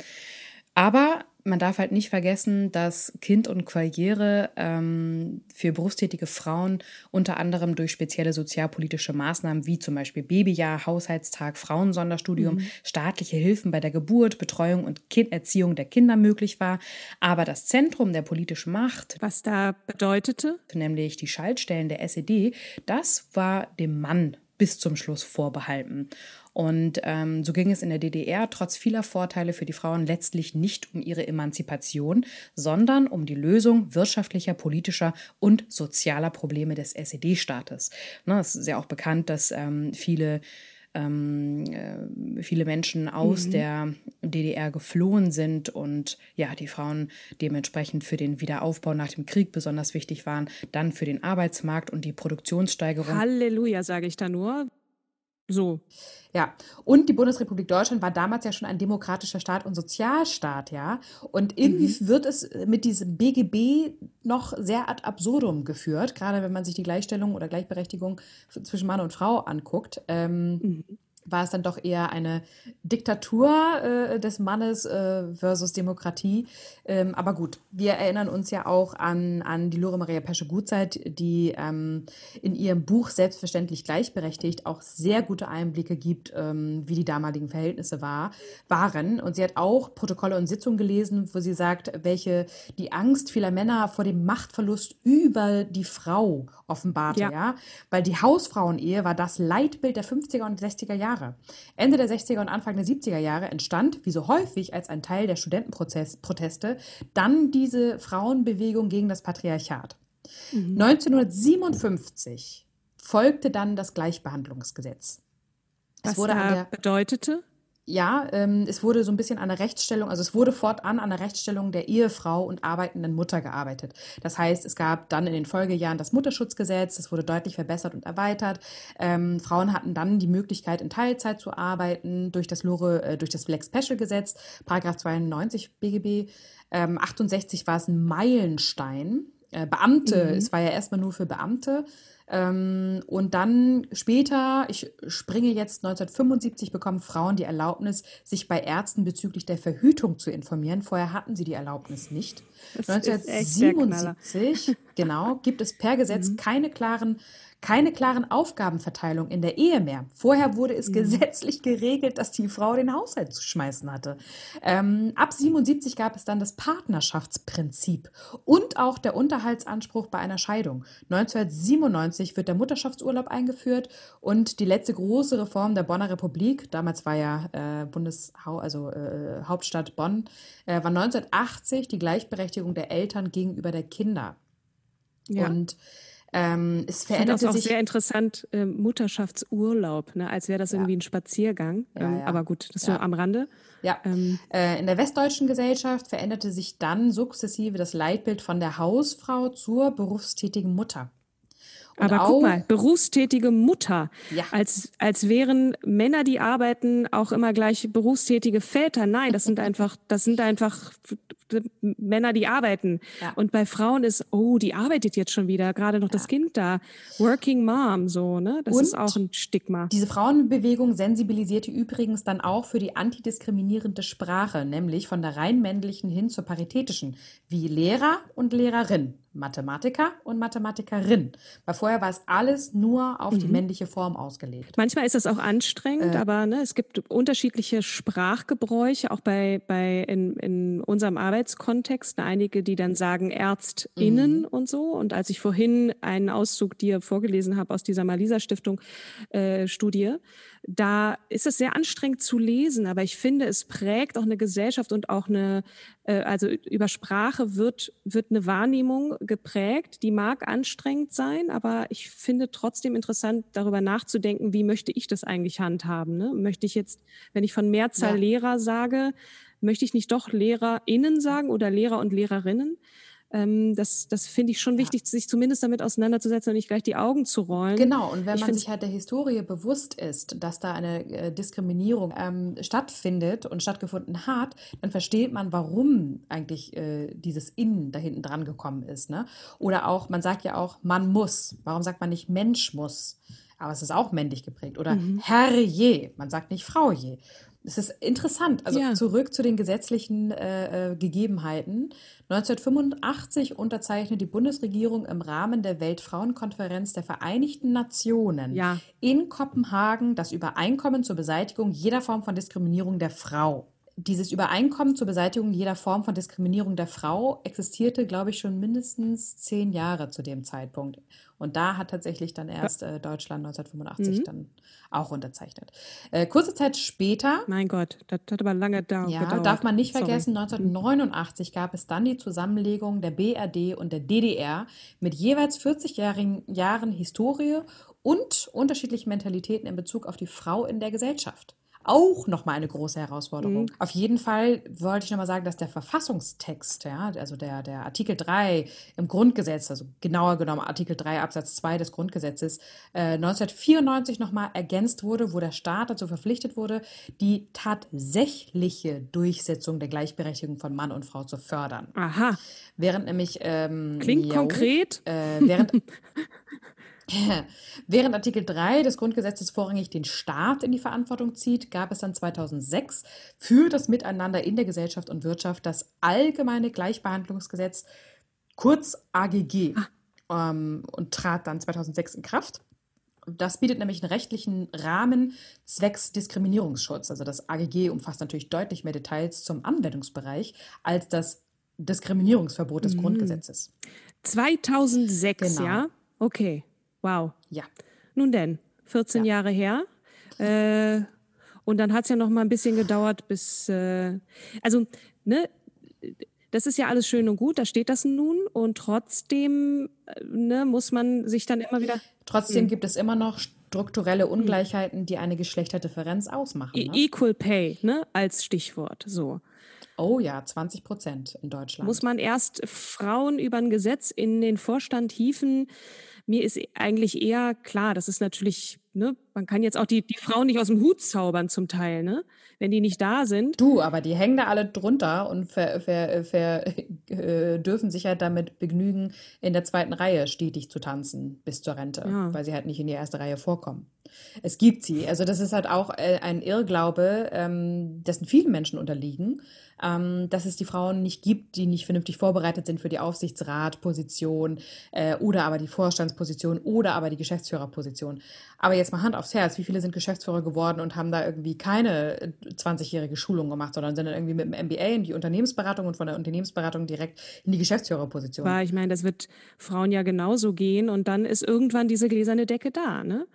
aber man darf halt nicht vergessen, dass Kind und Karriere ähm, für berufstätige Frauen unter anderem durch spezielle sozialpolitische Maßnahmen wie zum Beispiel Babyjahr, Haushaltstag, Frauensonderstudium, mhm. staatliche Hilfen bei der Geburt, Betreuung und kind Erziehung der Kinder möglich war. Aber das Zentrum der politischen Macht, was da bedeutete, nämlich die Schaltstellen der SED, das war dem Mann bis zum Schluss vorbehalten. Und ähm, so ging es in der DDR trotz vieler Vorteile für die Frauen letztlich nicht um ihre Emanzipation, sondern um die Lösung wirtschaftlicher, politischer und sozialer Probleme des SED-Staates. Ne, es ist ja auch bekannt, dass ähm, viele ähm, äh, viele Menschen aus mhm. der DDR geflohen sind und ja, die Frauen dementsprechend für den Wiederaufbau nach dem Krieg besonders wichtig waren, dann für den Arbeitsmarkt und die Produktionssteigerung. Halleluja, sage ich da nur. So. Ja, und die Bundesrepublik Deutschland war damals ja schon ein demokratischer Staat und Sozialstaat, ja. Und irgendwie mhm. wird es mit diesem BGB noch sehr ad absurdum geführt, gerade wenn man sich die Gleichstellung oder Gleichberechtigung zwischen Mann und Frau anguckt. Ähm, mhm war es dann doch eher eine Diktatur äh, des Mannes äh, versus Demokratie. Ähm, aber gut, wir erinnern uns ja auch an, an die Lore Maria Pesche-Gutzeit, die ähm, in ihrem Buch Selbstverständlich gleichberechtigt auch sehr gute Einblicke gibt, ähm, wie die damaligen Verhältnisse war, waren. Und sie hat auch Protokolle und Sitzungen gelesen, wo sie sagt, welche die Angst vieler Männer vor dem Machtverlust über die Frau offenbarte. Ja. ja? Weil die Hausfrauenehe war das Leitbild der 50er und 60er Jahre. Jahre. Ende der 60er und Anfang der 70er Jahre entstand, wie so häufig als ein Teil der Studentenproteste, dann diese Frauenbewegung gegen das Patriarchat. Mhm. 1957 folgte dann das Gleichbehandlungsgesetz. Es Was wurde da bedeutete? Ja, ähm, es wurde so ein bisschen an der Rechtsstellung, also es wurde fortan an der Rechtsstellung der Ehefrau und arbeitenden Mutter gearbeitet. Das heißt, es gab dann in den Folgejahren das Mutterschutzgesetz, das wurde deutlich verbessert und erweitert. Ähm, Frauen hatten dann die Möglichkeit, in Teilzeit zu arbeiten durch das Lore, äh, durch das Black Special Gesetz, Paragraph 92 BGB. Ähm, 68 war es ein Meilenstein. Äh, Beamte, mhm. es war ja erstmal nur für Beamte. Ähm, und dann später, ich springe jetzt 1975, bekommen Frauen die Erlaubnis, sich bei Ärzten bezüglich der Verhütung zu informieren. Vorher hatten sie die Erlaubnis nicht. Das 1977, <laughs> genau, gibt es per Gesetz mhm. keine klaren keine klaren Aufgabenverteilung in der Ehe mehr. Vorher wurde es mhm. gesetzlich geregelt, dass die Frau den Haushalt zu schmeißen hatte. Ähm, ab 77 gab es dann das Partnerschaftsprinzip und auch der Unterhaltsanspruch bei einer Scheidung. 1997 wird der Mutterschaftsurlaub eingeführt und die letzte große Reform der Bonner Republik, damals war ja äh, Bundeshau also äh, Hauptstadt Bonn, äh, war 1980 die Gleichberechtigung der Eltern gegenüber der Kinder. Ja. Und ähm, es veränderte ich das auch sich sehr interessant, äh, Mutterschaftsurlaub, ne? als wäre das irgendwie ein Spaziergang. Ja, ähm, ja. Aber gut, das ist so am Rande. Ja, ähm, äh, in der westdeutschen Gesellschaft veränderte sich dann sukzessive das Leitbild von der Hausfrau zur berufstätigen Mutter. Aber guck mal, berufstätige Mutter. Ja. Als, als wären Männer, die arbeiten, auch immer gleich berufstätige Väter. Nein, das sind einfach, das sind einfach Männer, die arbeiten. Ja. Und bei Frauen ist, oh, die arbeitet jetzt schon wieder, gerade noch ja. das Kind da. Working Mom, so, ne? Das Und ist auch ein Stigma. Diese Frauenbewegung sensibilisierte übrigens dann auch für die antidiskriminierende Sprache, nämlich von der rein männlichen hin zur paritätischen, wie Lehrer und Lehrerin. Mathematiker und Mathematikerin. Weil vorher war es alles nur auf mhm. die männliche Form ausgelegt. Manchmal ist das auch anstrengend, äh, aber ne, es gibt unterschiedliche Sprachgebräuche, auch bei, bei in, in unserem Arbeitskontext. Einige, die dann sagen ÄrztInnen mhm. und so. Und als ich vorhin einen Auszug dir vorgelesen habe aus dieser Malisa-Stiftung äh, da ist es sehr anstrengend zu lesen, aber ich finde, es prägt auch eine Gesellschaft und auch eine, äh, also über Sprache wird, wird eine Wahrnehmung geprägt, die mag anstrengend sein, aber ich finde trotzdem interessant, darüber nachzudenken, wie möchte ich das eigentlich handhaben? Ne? Möchte ich jetzt, wenn ich von Mehrzahl ja. Lehrer sage, möchte ich nicht doch LehrerInnen sagen oder Lehrer und Lehrerinnen? Ähm, das das finde ich schon ja. wichtig, sich zumindest damit auseinanderzusetzen und nicht gleich die Augen zu rollen. Genau, und wenn ich man sich halt der Historie bewusst ist, dass da eine äh, Diskriminierung ähm, stattfindet und stattgefunden hat, dann versteht man, warum eigentlich äh, dieses Innen da hinten dran gekommen ist. Ne? Oder auch, man sagt ja auch, man muss. Warum sagt man nicht Mensch muss? Aber es ist auch männlich geprägt. Oder mhm. Herr je, man sagt nicht Frau je. Es ist interessant. Also ja. zurück zu den gesetzlichen äh, äh Gegebenheiten. 1985 unterzeichnet die Bundesregierung im Rahmen der Weltfrauenkonferenz der Vereinigten Nationen ja. in Kopenhagen das Übereinkommen zur Beseitigung jeder Form von Diskriminierung der Frau dieses Übereinkommen zur Beseitigung jeder Form von Diskriminierung der Frau existierte, glaube ich, schon mindestens zehn Jahre zu dem Zeitpunkt. Und da hat tatsächlich dann erst äh, Deutschland 1985 mhm. dann auch unterzeichnet. Äh, kurze Zeit später. Mein Gott, das hat aber lange da ja, gedauert. darf man nicht vergessen, Sorry. 1989 gab es dann die Zusammenlegung der BRD und der DDR mit jeweils 40 Jahren, Jahren Historie und unterschiedlichen Mentalitäten in Bezug auf die Frau in der Gesellschaft auch nochmal eine große Herausforderung. Mhm. Auf jeden Fall wollte ich nochmal sagen, dass der Verfassungstext, ja, also der, der Artikel 3 im Grundgesetz, also genauer genommen Artikel 3 Absatz 2 des Grundgesetzes, äh, 1994 nochmal ergänzt wurde, wo der Staat dazu verpflichtet wurde, die tatsächliche Durchsetzung der Gleichberechtigung von Mann und Frau zu fördern. Aha. Während nämlich. Ähm, Klingt ja, konkret. Äh, während. <laughs> <laughs> Während Artikel 3 des Grundgesetzes vorrangig den Staat in die Verantwortung zieht, gab es dann 2006 für das Miteinander in der Gesellschaft und Wirtschaft das Allgemeine Gleichbehandlungsgesetz, kurz AGG, ah. ähm, und trat dann 2006 in Kraft. Das bietet nämlich einen rechtlichen Rahmen zwecks Diskriminierungsschutz. Also das AGG umfasst natürlich deutlich mehr Details zum Anwendungsbereich als das Diskriminierungsverbot des mhm. Grundgesetzes. 2006, genau. ja? Okay. Wow. Ja. Nun denn, 14 ja. Jahre her. Äh, und dann hat es ja noch mal ein bisschen gedauert, bis, äh, also, ne, das ist ja alles schön und gut, da steht das nun und trotzdem äh, ne, muss man sich dann immer wieder. Trotzdem hm. gibt es immer noch strukturelle Ungleichheiten, die eine Geschlechterdifferenz ausmachen. E Ne? Equal Pay, ne, als Stichwort. So. Oh ja, 20 Prozent in Deutschland. Muss man erst Frauen über ein Gesetz in den Vorstand hieven? Mir ist eigentlich eher klar, das ist natürlich, ne, man kann jetzt auch die, die Frauen nicht aus dem Hut zaubern zum Teil, ne? Wenn die nicht da sind. Du, aber die hängen da alle drunter und ver, ver, ver, äh, dürfen sich halt damit begnügen, in der zweiten Reihe stetig zu tanzen bis zur Rente, Ja. weil sie halt nicht in die erste Reihe vorkommen. Es gibt sie. Also das ist halt auch äh, ein Irrglaube, ähm, dessen viele Menschen unterliegen, ähm, dass es die Frauen nicht gibt, die nicht vernünftig vorbereitet sind für die Aufsichtsratposition äh, oder aber die Vorstandsposition oder aber die Geschäftsführerposition. Aber jetzt mal Hand aufs Herz, wie viele sind Geschäftsführer geworden und haben da irgendwie keine äh, 20-jährige Schulung gemacht, sondern sind dann irgendwie mit dem MBA in die Unternehmensberatung und von der Unternehmensberatung direkt in die Geschäftsführerposition. War, ich meine, das wird Frauen ja genauso gehen und dann ist irgendwann diese gläserne Decke da, ne?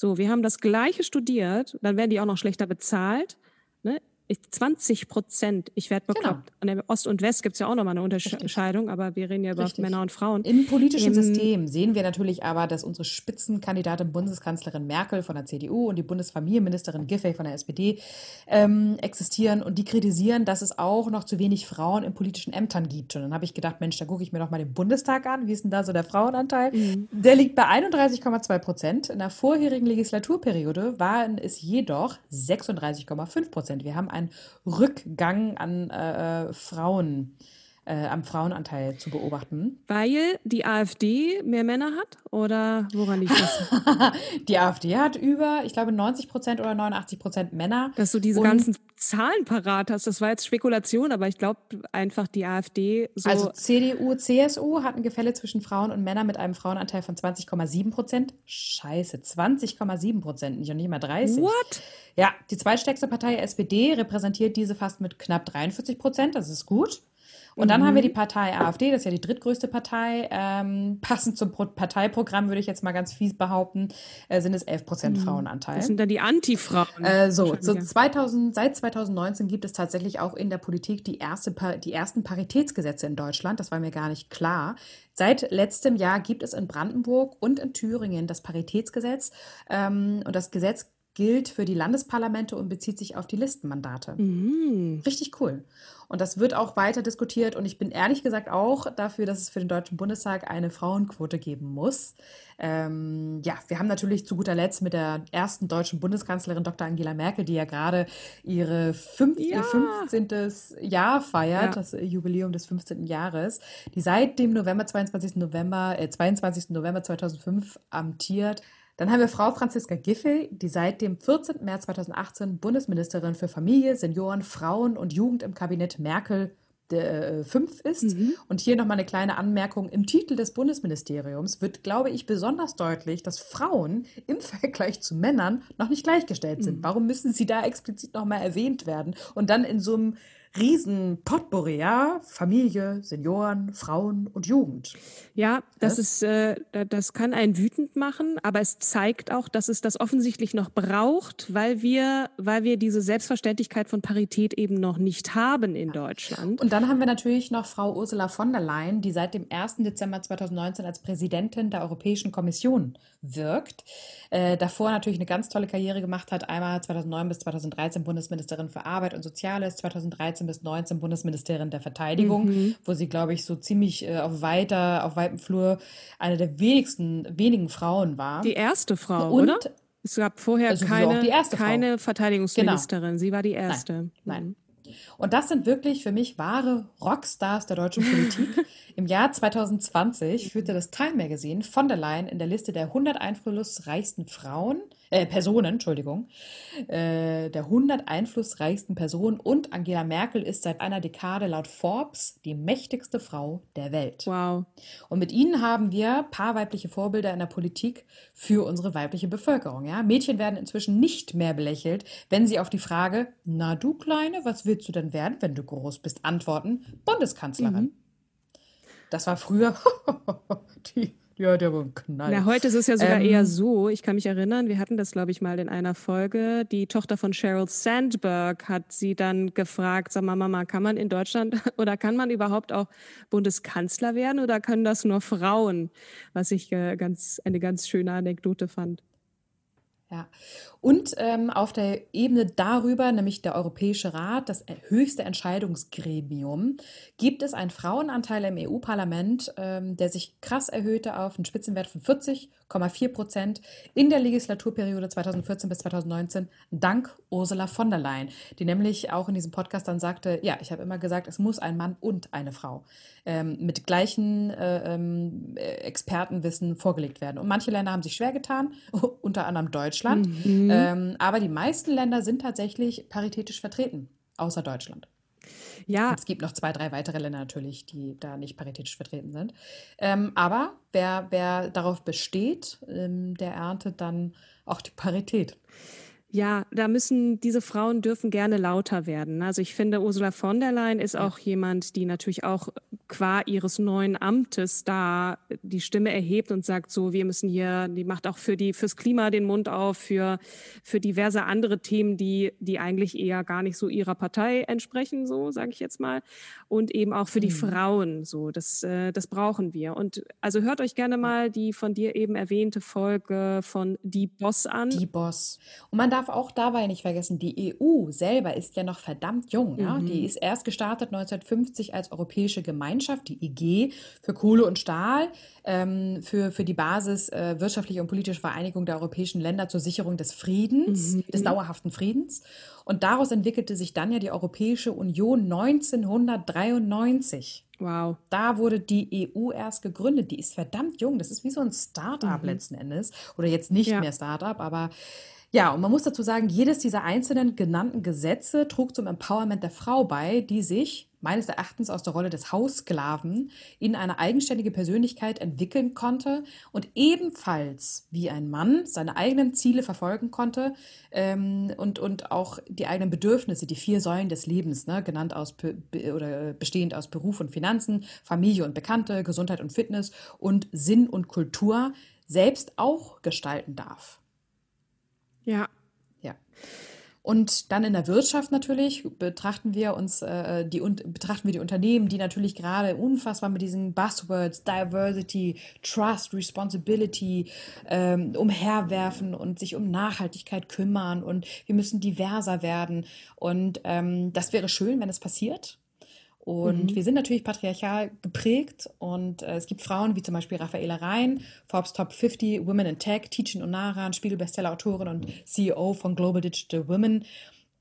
So, wir haben das Gleiche studiert, dann werden die auch noch schlechter bezahlt, ne? Ich, 20 Prozent, ich werde Genau. bekloppt. An der Ost und West gibt es ja auch nochmal eine Unterscheidung, aber wir reden ja über Richtig. Männer und Frauen. Im politischen Im- System sehen wir natürlich aber, dass unsere Spitzenkandidatin Bundeskanzlerin Merkel von der CDU und die Bundesfamilienministerin Giffey von der SPD ähm, existieren und die kritisieren, dass es auch noch zu wenig Frauen in politischen Ämtern gibt. Und dann habe ich gedacht, Mensch, da gucke ich mir doch mal den Bundestag an. Wie ist denn da so der Frauenanteil? Der liegt bei 31,2 Prozent. In der vorherigen Legislaturperiode waren es jedoch 36,5 Prozent. Wir haben einen Rückgang an äh, Frauen. Äh, am Frauenanteil zu beobachten. Weil die AfD mehr Männer hat oder woran liegt das? <laughs> Die AfD hat über, ich glaube, 90 Prozent oder 89 Prozent Männer. Dass du diese Und- ganzen Zahlen parat hast, das war jetzt Spekulation, aber ich glaube einfach die AfD so. Also CDU, CSU hat ein Gefälle zwischen Frauen und Männern mit einem Frauenanteil von 20,7 Prozent. Scheiße, 20,7 Prozent, nicht und nicht mal 30. what? Ja, die zweitstärkste Partei SPD repräsentiert diese fast mit knapp 43 Prozent. Das ist gut. Und dann haben wir die Partei AfD, das ist ja die drittgrößte Partei. Ähm, <laughs> passend zum Pro Parteiprogramm würde ich jetzt mal ganz fies behaupten, äh, sind es 11 Prozent Frauenanteil. Das sind dann die Antifrauen. Äh, so, so Entschuldige. 2000, seit 2019 gibt es tatsächlich auch in der Politik die, erste, die ersten Paritätsgesetze in Deutschland. Das war mir gar nicht klar. Seit letztem Jahr gibt es in Brandenburg und in Thüringen das Paritätsgesetz. Ähm, und das Gesetz gilt für die Landesparlamente und bezieht sich auf die Listenmandate. Richtig cool. Und das wird auch weiter diskutiert. Und ich bin ehrlich gesagt auch dafür, dass es für den Deutschen Bundestag eine Frauenquote geben muss. Ähm, ja, wir haben natürlich zu guter Letzt mit der ersten deutschen Bundeskanzlerin Dr. Angela Merkel, die ja gerade ihre fünf, Ja. ihr 15. Jahr feiert, Ja. das Jubiläum des 15. Jahres, die seit dem November, 22. November, äh, 22. November 2005 amtiert. Dann haben wir Frau Franziska Giffey, die seit dem 14. März 2018 Bundesministerin für Familie, Senioren, Frauen und Jugend im Kabinett Merkel äh, 5 ist. Und hier nochmal eine kleine Anmerkung. Im Titel des Bundesministeriums wird, glaube ich, besonders deutlich, dass Frauen im <laughs> Vergleich zu Männern noch nicht gleichgestellt sind. Warum müssen sie da explizit nochmal erwähnt werden? Und dann in so einem riesen Potpourri, ja? Familie, Senioren, Frauen und Jugend. Ja, das Was? ist, äh, da- das kann einen wütend machen, aber es zeigt auch, dass es das offensichtlich noch braucht, weil wir, weil wir diese Selbstverständlichkeit von Parität eben noch nicht haben in Deutschland. Und dann haben wir natürlich noch Frau Ursula von der Leyen, die seit dem 1. Dezember 2019 als Präsidentin der Europäischen Kommission wirkt. Äh, davor natürlich eine ganz tolle Karriere gemacht hat. Einmal 2009 bis 2013 Bundesministerin für Arbeit und Soziales, 2013 bis 2019 Bundesministerin der Verteidigung, wo sie, glaube ich, so ziemlich äh, auf weiter, auf weitem Flur eine der wenigsten, wenigen Frauen war. Die erste Frau, Und- oder? Es gab vorher Also keine, keine Verteidigungsministerin. Sie war die erste. Nein. Mhm. Und das sind wirklich für mich wahre Rockstars der deutschen Politik. <laughs> Im Jahr 2020 führte das Time Magazine von der Leyen in der Liste der 100 einflussreichsten Frauen, äh, Personen, Entschuldigung, äh, der 100 einflussreichsten Personen und Angela Merkel ist seit einer Dekade laut Forbes die mächtigste Frau der Welt. Wow. Und mit ihnen haben wir paar weibliche Vorbilder in der Politik für unsere weibliche Bevölkerung. Ja? Mädchen werden inzwischen nicht mehr belächelt, wenn sie auf die Frage, na du Kleine, was willst du denn werden, wenn du groß bist, antworten, Bundeskanzlerin. Das war früher, <laughs> die, ja wohl einen Knall. Na, heute ist es ja sogar Ähm, eher so, ich kann mich erinnern, wir hatten das, glaube ich, mal in einer Folge. Die Tochter von Sheryl Sandberg hat sie dann gefragt, sag mal, Mama, kann man in Deutschland <laughs> oder kann man überhaupt auch Bundeskanzler werden oder können das nur Frauen? Was ich äh, ganz, eine ganz schöne Anekdote fand. Ja. Und ähm, auf der Ebene darüber, nämlich der Europäische Rat, das höchste Entscheidungsgremium, gibt es einen Frauenanteil im EU-Parlament, ähm, der sich krass erhöhte auf einen Spitzenwert von 40,4 Prozent in der Legislaturperiode 2014 bis 2019, dank Ursula von der Leyen, die nämlich auch in diesem Podcast dann sagte, ja, ich habe immer gesagt, es muss ein Mann und eine Frau ähm, mit gleichen äh, ähm, Expertenwissen vorgelegt werden. Und manche Länder haben sich schwer getan, <laughs> unter anderem Deutschland. Mhm. Ähm, aber die meisten Länder sind tatsächlich paritätisch vertreten, außer Deutschland. Ja. Es gibt noch zwei, drei weitere Länder natürlich, die da nicht paritätisch vertreten sind. Ähm, aber wer, wer darauf besteht, ähm, der erntet dann auch die Parität. Ja, da müssen diese Frauen dürfen gerne lauter werden. Also ich finde, Ursula von der Leyen ist auch jemand, die natürlich auch qua ihres neuen Amtes da die Stimme erhebt und sagt so, wir müssen hier, die macht auch für die fürs Klima den Mund auf, für für diverse andere Themen, die die eigentlich eher gar nicht so ihrer Partei entsprechen, so sage ich jetzt mal, und eben auch für die mhm. Frauen. So, das äh, das brauchen wir. Und also hört euch gerne mal die von dir eben erwähnte Folge von Die Boss an. Die Boss. Und man darf darf auch dabei nicht vergessen, die EU selber ist ja noch verdammt jung. Mhm. Ja? Die ist erst gestartet 1950 als Europäische Gemeinschaft, die IG, für Kohle und Stahl, ähm, für, für die Basis äh, wirtschaftliche und politische Vereinigung der europäischen Länder zur Sicherung des Friedens, mhm. des dauerhaften Friedens. Und daraus entwickelte sich dann ja die Europäische Union 1993. Wow. Da wurde die EU erst gegründet. Die ist verdammt jung. Das ist wie so ein Start-up mhm. letzten Endes. Oder jetzt nicht ja. mehr Start-up, aber ja, und man muss dazu sagen, jedes dieser einzelnen genannten Gesetze trug zum Empowerment der Frau bei, die sich meines Erachtens aus der Rolle des Haussklaven in eine eigenständige Persönlichkeit entwickeln konnte und ebenfalls wie ein Mann seine eigenen Ziele verfolgen konnte ähm, und, und auch die eigenen Bedürfnisse, die vier Säulen des Lebens, ne, genannt aus oder bestehend aus Beruf und Finanzen, Familie und Bekannte, Gesundheit und Fitness und Sinn und Kultur selbst auch gestalten darf. Ja. Ja. Und dann in der Wirtschaft natürlich betrachten wir uns äh, die betrachten wir die Unternehmen, die natürlich gerade unfassbar mit diesen Buzzwords Diversity, Trust, Responsibility ähm, umherwerfen und sich um Nachhaltigkeit kümmern und wir müssen diverser werden. Und ähm, das wäre schön, wenn es passiert. Und mhm. wir sind natürlich patriarchal geprägt und äh, es gibt Frauen wie zum Beispiel Raffaela Rhein, Forbes Top 50 Women in Tech, Teachin Onaran, Spiegel-Bestseller-Autorin und CEO von Global Digital Women.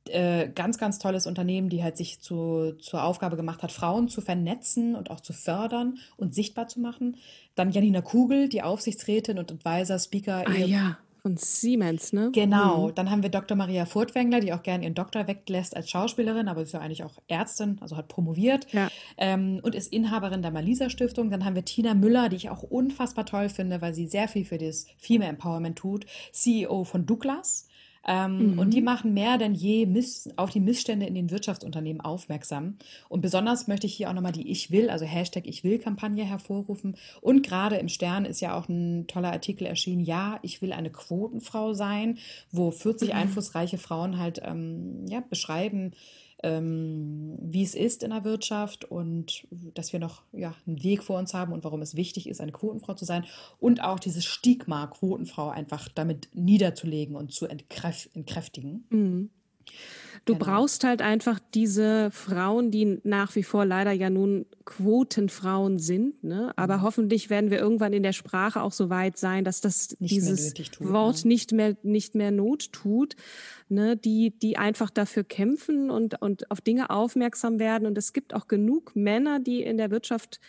Äh, ganz, ganz tolles Unternehmen, die halt sich zu, zur Aufgabe gemacht hat, Frauen zu vernetzen und auch zu fördern und sichtbar zu machen. Dann Janina Kugel, die Aufsichtsrätin und Advisor, Speaker. Ah, ja von Siemens, ne? Genau. Mhm. Dann haben wir Dr. Maria Furtwängler, die auch gerne ihren Doktor weglässt als Schauspielerin, aber ist ja eigentlich auch Ärztin, also hat promoviert ja. ähm, und ist Inhaberin der Malisa Stiftung. Dann haben wir Tina Müller, die ich auch unfassbar toll finde, weil sie sehr viel für das Female Empowerment tut, CEO von Douglas. Ähm, mhm. Und die machen mehr denn je Miss, auf die Missstände in den Wirtschaftsunternehmen aufmerksam. Und besonders möchte ich hier auch nochmal die Ich will, also Hashtag Ich will Kampagne hervorrufen. Und gerade im Stern ist ja auch ein toller Artikel erschienen. Ja, ich will eine Quotenfrau sein, wo 40 mhm. einflussreiche Frauen halt ähm, ja, beschreiben, ähm, wie es ist in der Wirtschaft und dass wir noch ja, einen Weg vor uns haben und warum es wichtig ist, eine Quotenfrau zu sein und auch dieses Stigma Quotenfrau einfach damit niederzulegen und zu entkräf entkräftigen. Mhm. Du genau. brauchst halt einfach diese Frauen, die nach wie vor leider ja nun Quotenfrauen sind. Ne? Aber mhm. hoffentlich werden wir irgendwann in der Sprache auch so weit sein, dass das nicht dieses tut, Wort ne? nicht mehr nicht mehr Not tut. Ne? Die die einfach dafür kämpfen und und auf Dinge aufmerksam werden. Und es gibt auch genug Männer, die in der Wirtschaft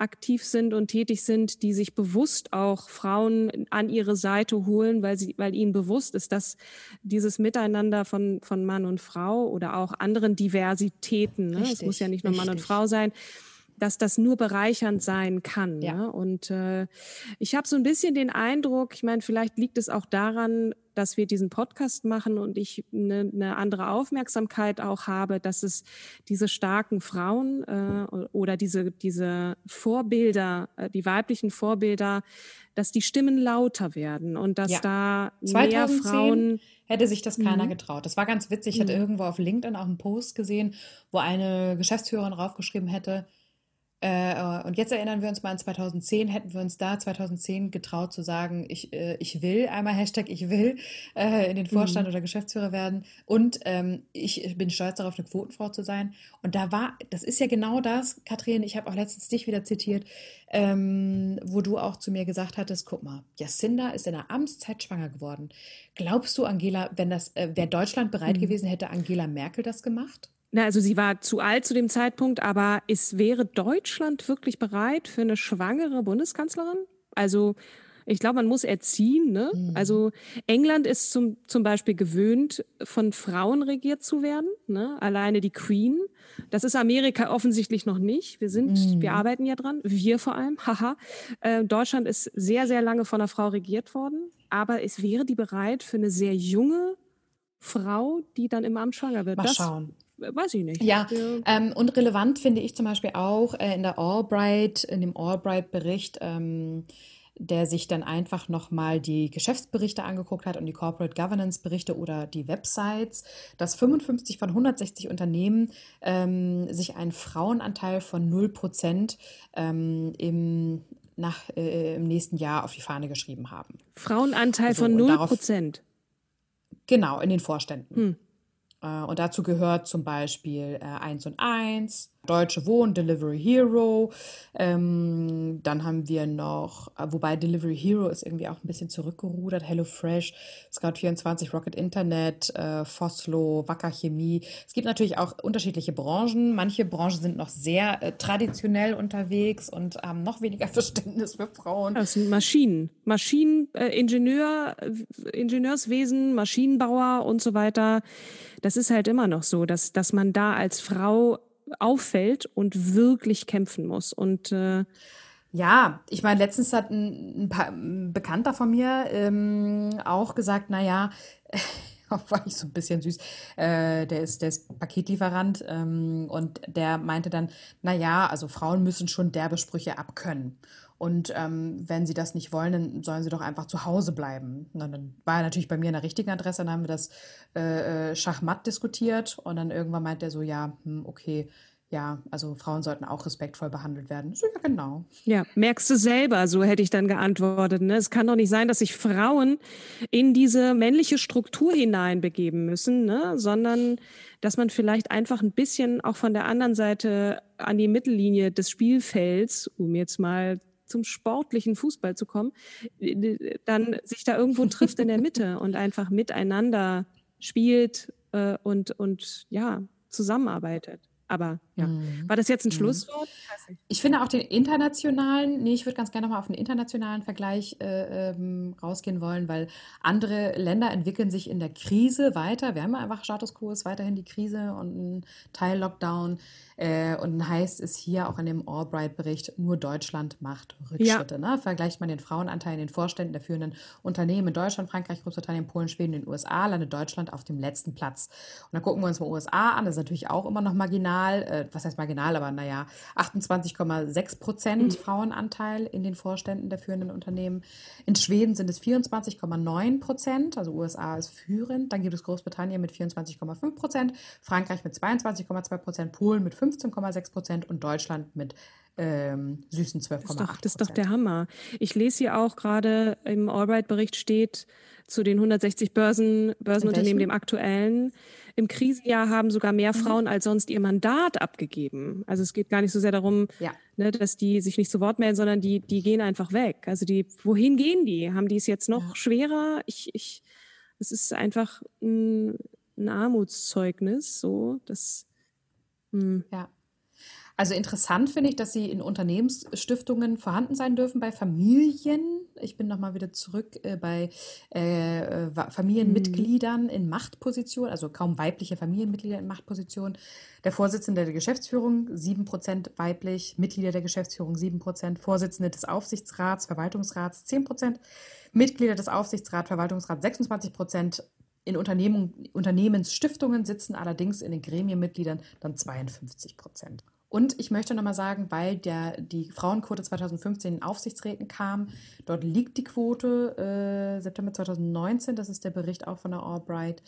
aktiv sind und tätig sind, die sich bewusst auch Frauen an ihre Seite holen, weil sie, weil ihnen bewusst ist, dass dieses Miteinander von, von Mann und Frau oder auch anderen Diversitäten, ne? es muss ja nicht nur. Mann und Frau sein, dass das nur bereichernd sein kann. Ja. Ne? Und äh, ich habe so ein bisschen den Eindruck, ich meine, vielleicht liegt es auch daran, dass wir diesen Podcast machen und ich eine, eine andere Aufmerksamkeit auch habe, dass es diese starken Frauen äh, oder diese, diese Vorbilder, äh, die weiblichen Vorbilder, dass die Stimmen lauter werden und dass ja. da 2010 mehr Frauen hätte sich das keiner mhm. getraut. Das war ganz witzig. Ich hatte mhm. irgendwo auf LinkedIn auch einen Post gesehen, wo eine Geschäftsführerin draufgeschrieben hätte, äh, und jetzt erinnern wir uns mal an 2010, hätten wir uns da 2010 getraut zu sagen, ich, äh, ich will, einmal Hashtag ich will, äh, in den Vorstand mhm. oder Geschäftsführer werden und ähm, ich bin stolz darauf, eine Quotenfrau zu sein. Und da war, das ist ja genau das, Katrin, ich habe auch letztens dich wieder zitiert, ähm, wo du auch zu mir gesagt hattest, guck mal, Jacinda ist in der Amtszeit schwanger geworden. Glaubst du, Angela, wenn das, äh, wäre Deutschland bereit mhm. gewesen, hätte Angela Merkel das gemacht? Na, also sie war zu alt zu dem Zeitpunkt, aber es wäre Deutschland wirklich bereit für eine schwangere Bundeskanzlerin? Also ich glaube, man muss erziehen. Ne? Mhm. Also England ist zum, zum Beispiel gewöhnt, von Frauen regiert zu werden. Ne? Alleine die Queen. Das ist Amerika offensichtlich noch nicht. Wir sind, mhm. wir arbeiten ja dran. Wir vor allem. <laughs> Haha. Äh, Deutschland ist sehr, sehr lange von einer Frau regiert worden. Aber es wäre die bereit für eine sehr junge Frau, die dann im Amt schwanger wird. Mal das, schauen weiß ich nicht. Ja, ähm, und relevant finde ich zum Beispiel auch äh, in der Albright, in dem Albright-Bericht, ähm, der sich dann einfach nochmal die Geschäftsberichte angeguckt hat und die Corporate Governance-Berichte oder die Websites, dass 55 von 160 Unternehmen ähm, sich einen Frauenanteil von 0% ähm, im, nach, äh, im nächsten Jahr auf die Fahne geschrieben haben. Frauenanteil also, von 0%? Darauf, genau, in den Vorständen. Hm. Äh, und dazu gehört zum Beispiel äh, 1 und 1, Deutsche Wohnen, Delivery Hero. Ähm, dann haben wir noch, äh, wobei Delivery Hero ist irgendwie auch ein bisschen zurückgerudert, HelloFresh, Scout24, Rocket Internet, äh, Foslo, Wacker Chemie. Es gibt natürlich auch unterschiedliche Branchen. Manche Branchen sind noch sehr äh, traditionell unterwegs und haben noch weniger <laughs> Verständnis für Frauen. Das sind Maschinen, Maschineningenieur, äh, Ingenieurswesen, Maschinenbauer und so weiter. Das ist halt immer noch so, dass, dass man da als Frau auffällt und wirklich kämpfen muss. Und äh, ja, ich meine, letztens hat ein, ein, paar, ein Bekannter von mir ähm, auch gesagt, naja, <laughs> war ich so ein bisschen süß, äh, der, ist, der ist Paketlieferant ähm, und der meinte dann, naja, also Frauen müssen schon derbe Sprüche abkönnen. Und ähm, wenn sie das nicht wollen, dann sollen sie doch einfach zu Hause bleiben. Und dann war er natürlich bei mir in der richtigen Adresse, dann haben wir das äh, äh, Schachmatt diskutiert und dann irgendwann meint er so, ja, hm, okay, ja, also Frauen sollten auch respektvoll behandelt werden. So, ja, genau. Ja, merkst du selber, so hätte ich dann geantwortet. Ne? Es kann doch nicht sein, dass sich Frauen in diese männliche Struktur hineinbegeben müssen, ne? sondern dass man vielleicht einfach ein bisschen auch von der anderen Seite an die Mittellinie des Spielfelds, um jetzt mal zum sportlichen Fußball zu kommen, dann sich da irgendwo trifft in der <laughs> Mitte und einfach miteinander spielt äh, und, und ja, zusammenarbeitet. Aber ja, mhm. war das jetzt ein mhm. Schlusswort? Ich finde auch den internationalen, nee, ich würde ganz gerne nochmal auf den internationalen Vergleich äh, ähm, rausgehen wollen, weil andere Länder entwickeln sich in der Krise weiter. Wir haben einfach Status quo, ist weiterhin die Krise und ein Teil-Lockdown. Äh, und dann heißt es hier auch in dem Albright-Bericht, nur Deutschland macht Rückschritte. Ja. Ne? Vergleicht man den Frauenanteil in den Vorständen der führenden Unternehmen in Deutschland, Frankreich, Großbritannien, Polen, Schweden, den USA, landet Deutschland auf dem letzten Platz. Und dann gucken wir uns mal USA an, das ist natürlich auch immer noch marginal, äh, was heißt marginal, aber naja, 28,6 Prozent mhm. Frauenanteil in den Vorständen der führenden Unternehmen. In Schweden sind es 24,9 Prozent, also USA ist führend. Dann gibt es Großbritannien mit 24,5 Prozent, Frankreich mit 22,2 Prozent, Polen mit 15,6 Prozent und Deutschland mit ähm, süßen 12,8 Prozent. Das ist doch der Hammer. Ich lese hier auch gerade im Albright-Bericht steht zu den 160 Börsen, Börsenunternehmen, dem aktuellen. Im Krisenjahr haben sogar mehr mhm. Frauen als sonst ihr Mandat abgegeben. Also es geht gar nicht so sehr darum, ja. ne, dass die sich nicht zu Wort melden, sondern die, die gehen einfach weg. Also die, wohin gehen die? Haben die es jetzt noch ja. schwerer? Ich, ich, es ist einfach ein, ein Armutszeugnis, so, das, mh. Hm. Ja. Also interessant finde ich, dass sie in Unternehmensstiftungen vorhanden sein dürfen bei Familien. Ich bin nochmal wieder zurück äh, bei äh, Familienmitgliedern in Machtposition, also kaum weibliche Familienmitglieder in Machtposition. Der Vorsitzende der Geschäftsführung 7% weiblich, Mitglieder der Geschäftsführung 7%, Vorsitzende des Aufsichtsrats, Verwaltungsrats 10%, Mitglieder des Aufsichtsrats, Verwaltungsrats 26%, in Unternehmen, Unternehmensstiftungen sitzen allerdings in den Gremienmitgliedern dann 52 Prozent. Und ich möchte nochmal sagen, weil der, die Frauenquote 2015 in Aufsichtsräten kam, dort liegt die Quote äh, September 2019, das ist der Bericht auch von der Albright,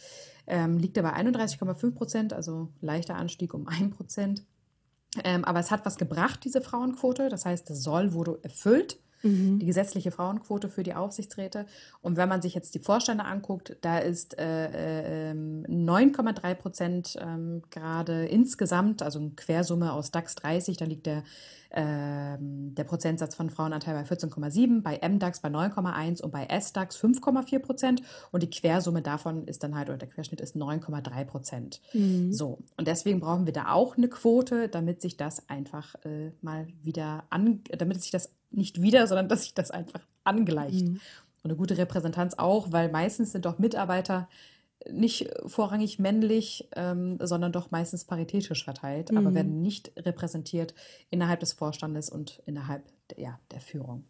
ähm, liegt er bei 31,5 Prozent, also leichter Anstieg um 1 Prozent. Ähm, aber es hat was gebracht, diese Frauenquote. Das heißt, das Soll wurde erfüllt. Mhm. Die gesetzliche Frauenquote für die Aufsichtsräte. Und wenn man sich jetzt die Vorstände anguckt, da ist äh, äh, 9,3 ähm, Prozent ähm, gerade insgesamt, also eine Quersumme aus DAX 30, da liegt der ähm, der Prozentsatz von Frauenanteil bei 14,7, bei MDAX bei 9,1 und bei SDAX 5,4 Prozent. Und die Quersumme davon ist dann halt, oder der Querschnitt ist 9,3 Prozent. Mhm. So, und deswegen brauchen wir da auch eine Quote, damit sich das einfach äh, mal wieder an, damit sich das nicht wieder, sondern dass sich das einfach angleicht. Mhm. Und eine gute Repräsentanz auch, weil meistens sind doch Mitarbeiter nicht vorrangig männlich, ähm, sondern doch meistens paritätisch verteilt, mhm. aber werden nicht repräsentiert innerhalb des Vorstandes und innerhalb ja, der Führung.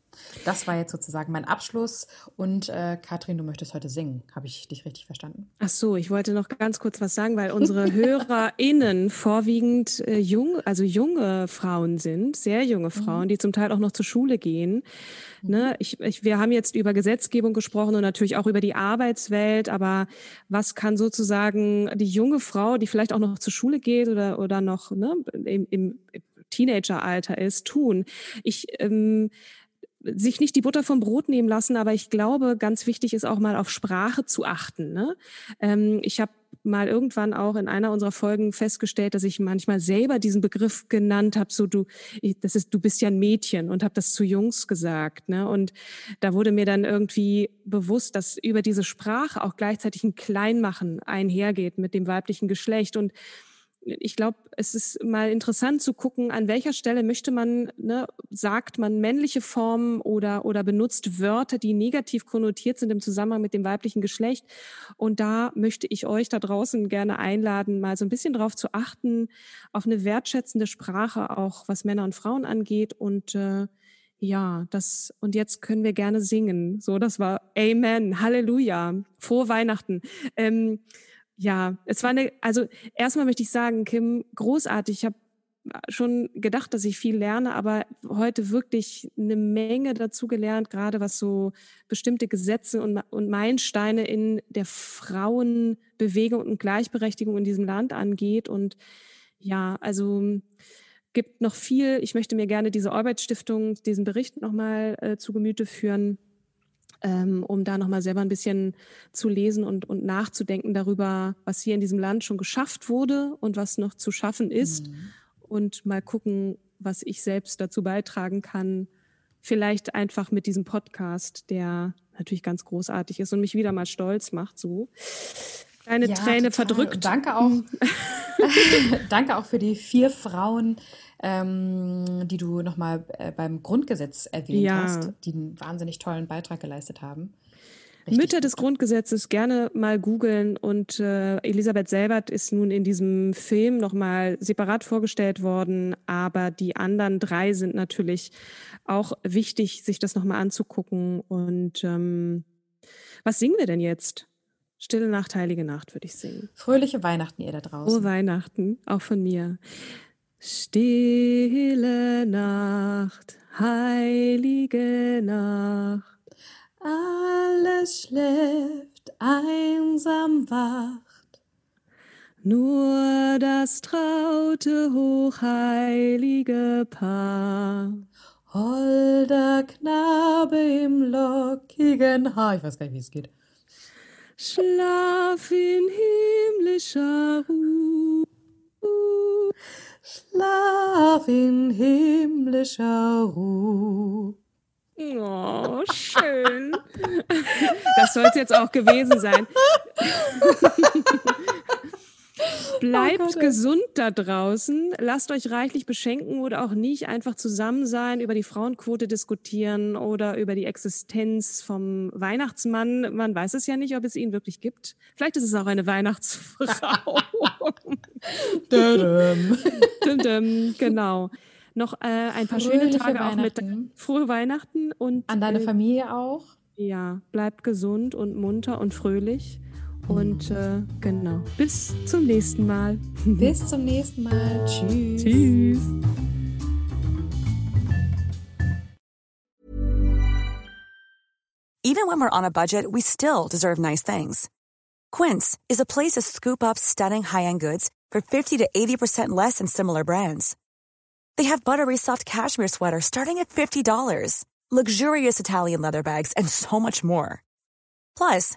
Das war jetzt sozusagen mein Abschluss. Und äh, Katrin, du möchtest heute singen. Habe ich dich richtig verstanden? Ach so, ich wollte noch ganz kurz was sagen, weil unsere HörerInnen <laughs> vorwiegend äh, jung, also junge Frauen sind, sehr junge mhm. Frauen, mhm. die zum Teil auch noch zur Schule gehen. Mhm. Ne? Ich, ich, wir haben jetzt über Gesetzgebung gesprochen und natürlich auch über die Arbeitswelt, aber was kann sozusagen die junge Frau, die vielleicht auch noch zur Schule geht oder, oder noch ne, im, im Teenageralter ist, tun. Ich ähm, sich nicht die Butter vom Brot nehmen lassen, aber ich glaube, ganz wichtig ist auch mal auf Sprache zu achten. Ne? Ähm, ich habe mal irgendwann auch in einer unserer Folgen festgestellt, dass ich manchmal selber diesen Begriff genannt habe, so du, das ist, du bist ja ein Mädchen und habe das zu Jungs gesagt. Ne? Und da wurde mir dann irgendwie bewusst, dass über diese Sprache auch gleichzeitig ein Kleinmachen einhergeht mit dem weiblichen Geschlecht und ich glaube, es ist mal interessant zu gucken, an welcher Stelle möchte man, ne, sagt man männliche Formen oder, oder benutzt Wörter, die negativ konnotiert sind im Zusammenhang mit dem weiblichen Geschlecht. Und da möchte ich euch da draußen gerne einladen, mal so ein bisschen drauf zu achten, auf eine wertschätzende Sprache, auch was Männer und Frauen angeht. Und äh, ja, das, und jetzt können wir gerne singen. So, das war Amen, Halleluja, frohe Weihnachten. Ähm, ja, es war eine, also erstmal möchte ich sagen, Kim, großartig. Ich habe schon gedacht, dass ich viel lerne, aber heute wirklich eine Menge dazu gelernt, gerade was so bestimmte Gesetze und, und Meilensteine in der Frauenbewegung und Gleichberechtigung in diesem Land angeht. Und ja, also gibt noch viel. Ich möchte mir gerne diese Arbeitsstiftung, diesen Bericht nochmal äh, zu Gemüte führen ähm, um da nochmal selber ein bisschen zu lesen und, und nachzudenken darüber, was hier in diesem Land schon geschafft wurde und was noch zu schaffen ist. Mhm. Und mal gucken, was ich selbst dazu beitragen kann. Vielleicht einfach mit diesem Podcast, der natürlich ganz großartig ist und mich wieder mal stolz macht, so. Deine ja, Träne total. verdrückt. Danke auch. <laughs> Danke auch für die vier Frauen, ähm, die du nochmal äh, beim Grundgesetz erwähnt ja. hast, die einen wahnsinnig tollen Beitrag geleistet haben. Richtig Mütter des Grundgesetzes gerne mal googeln und äh, Elisabeth Selbert ist nun in diesem Film nochmal separat vorgestellt worden, aber die anderen drei sind natürlich auch wichtig, sich das nochmal anzugucken. Und ähm, was singen wir denn jetzt? Stille Nacht, heilige Nacht würde ich singen. Fröhliche Weihnachten ihr da draußen. Frohe Weihnachten, auch von mir. Stille Nacht, heilige Nacht. Alles schläft, einsam wacht. Nur das traute, hochheilige Paar. Holder Knabe im lockigen Haar. Ich weiß gar nicht, wie es geht. Schlaf in himmlischer Ruhe. Schlaf in himmlischer Ruhe. Oh, schön. Das soll es jetzt auch gewesen sein. <laughs> Bleibt oh gesund da draußen. Lasst euch reichlich beschenken oder auch nicht. Einfach zusammen sein, über die Frauenquote diskutieren oder über die Existenz vom Weihnachtsmann. Man weiß es ja nicht, ob es ihn wirklich gibt. Vielleicht ist es auch eine Weihnachtsfrau. <laughs> genau. Noch äh, ein paar Fröhliche schöne Tage auch mit frohe Weihnachten und an deine äh, Familie auch. Ja, bleibt gesund und munter und fröhlich. Und äh, genau, bis zum nächsten Mal. <laughs> Bis zum nächsten Mal. Tschüss. Tschüss. Even when we're on a budget, we still deserve nice things. Quince is a place to scoop up stunning high-end goods for 50 to 80% less than similar brands. They have buttery soft cashmere sweaters starting at $50, luxurious Italian leather bags, and so much more. Plus,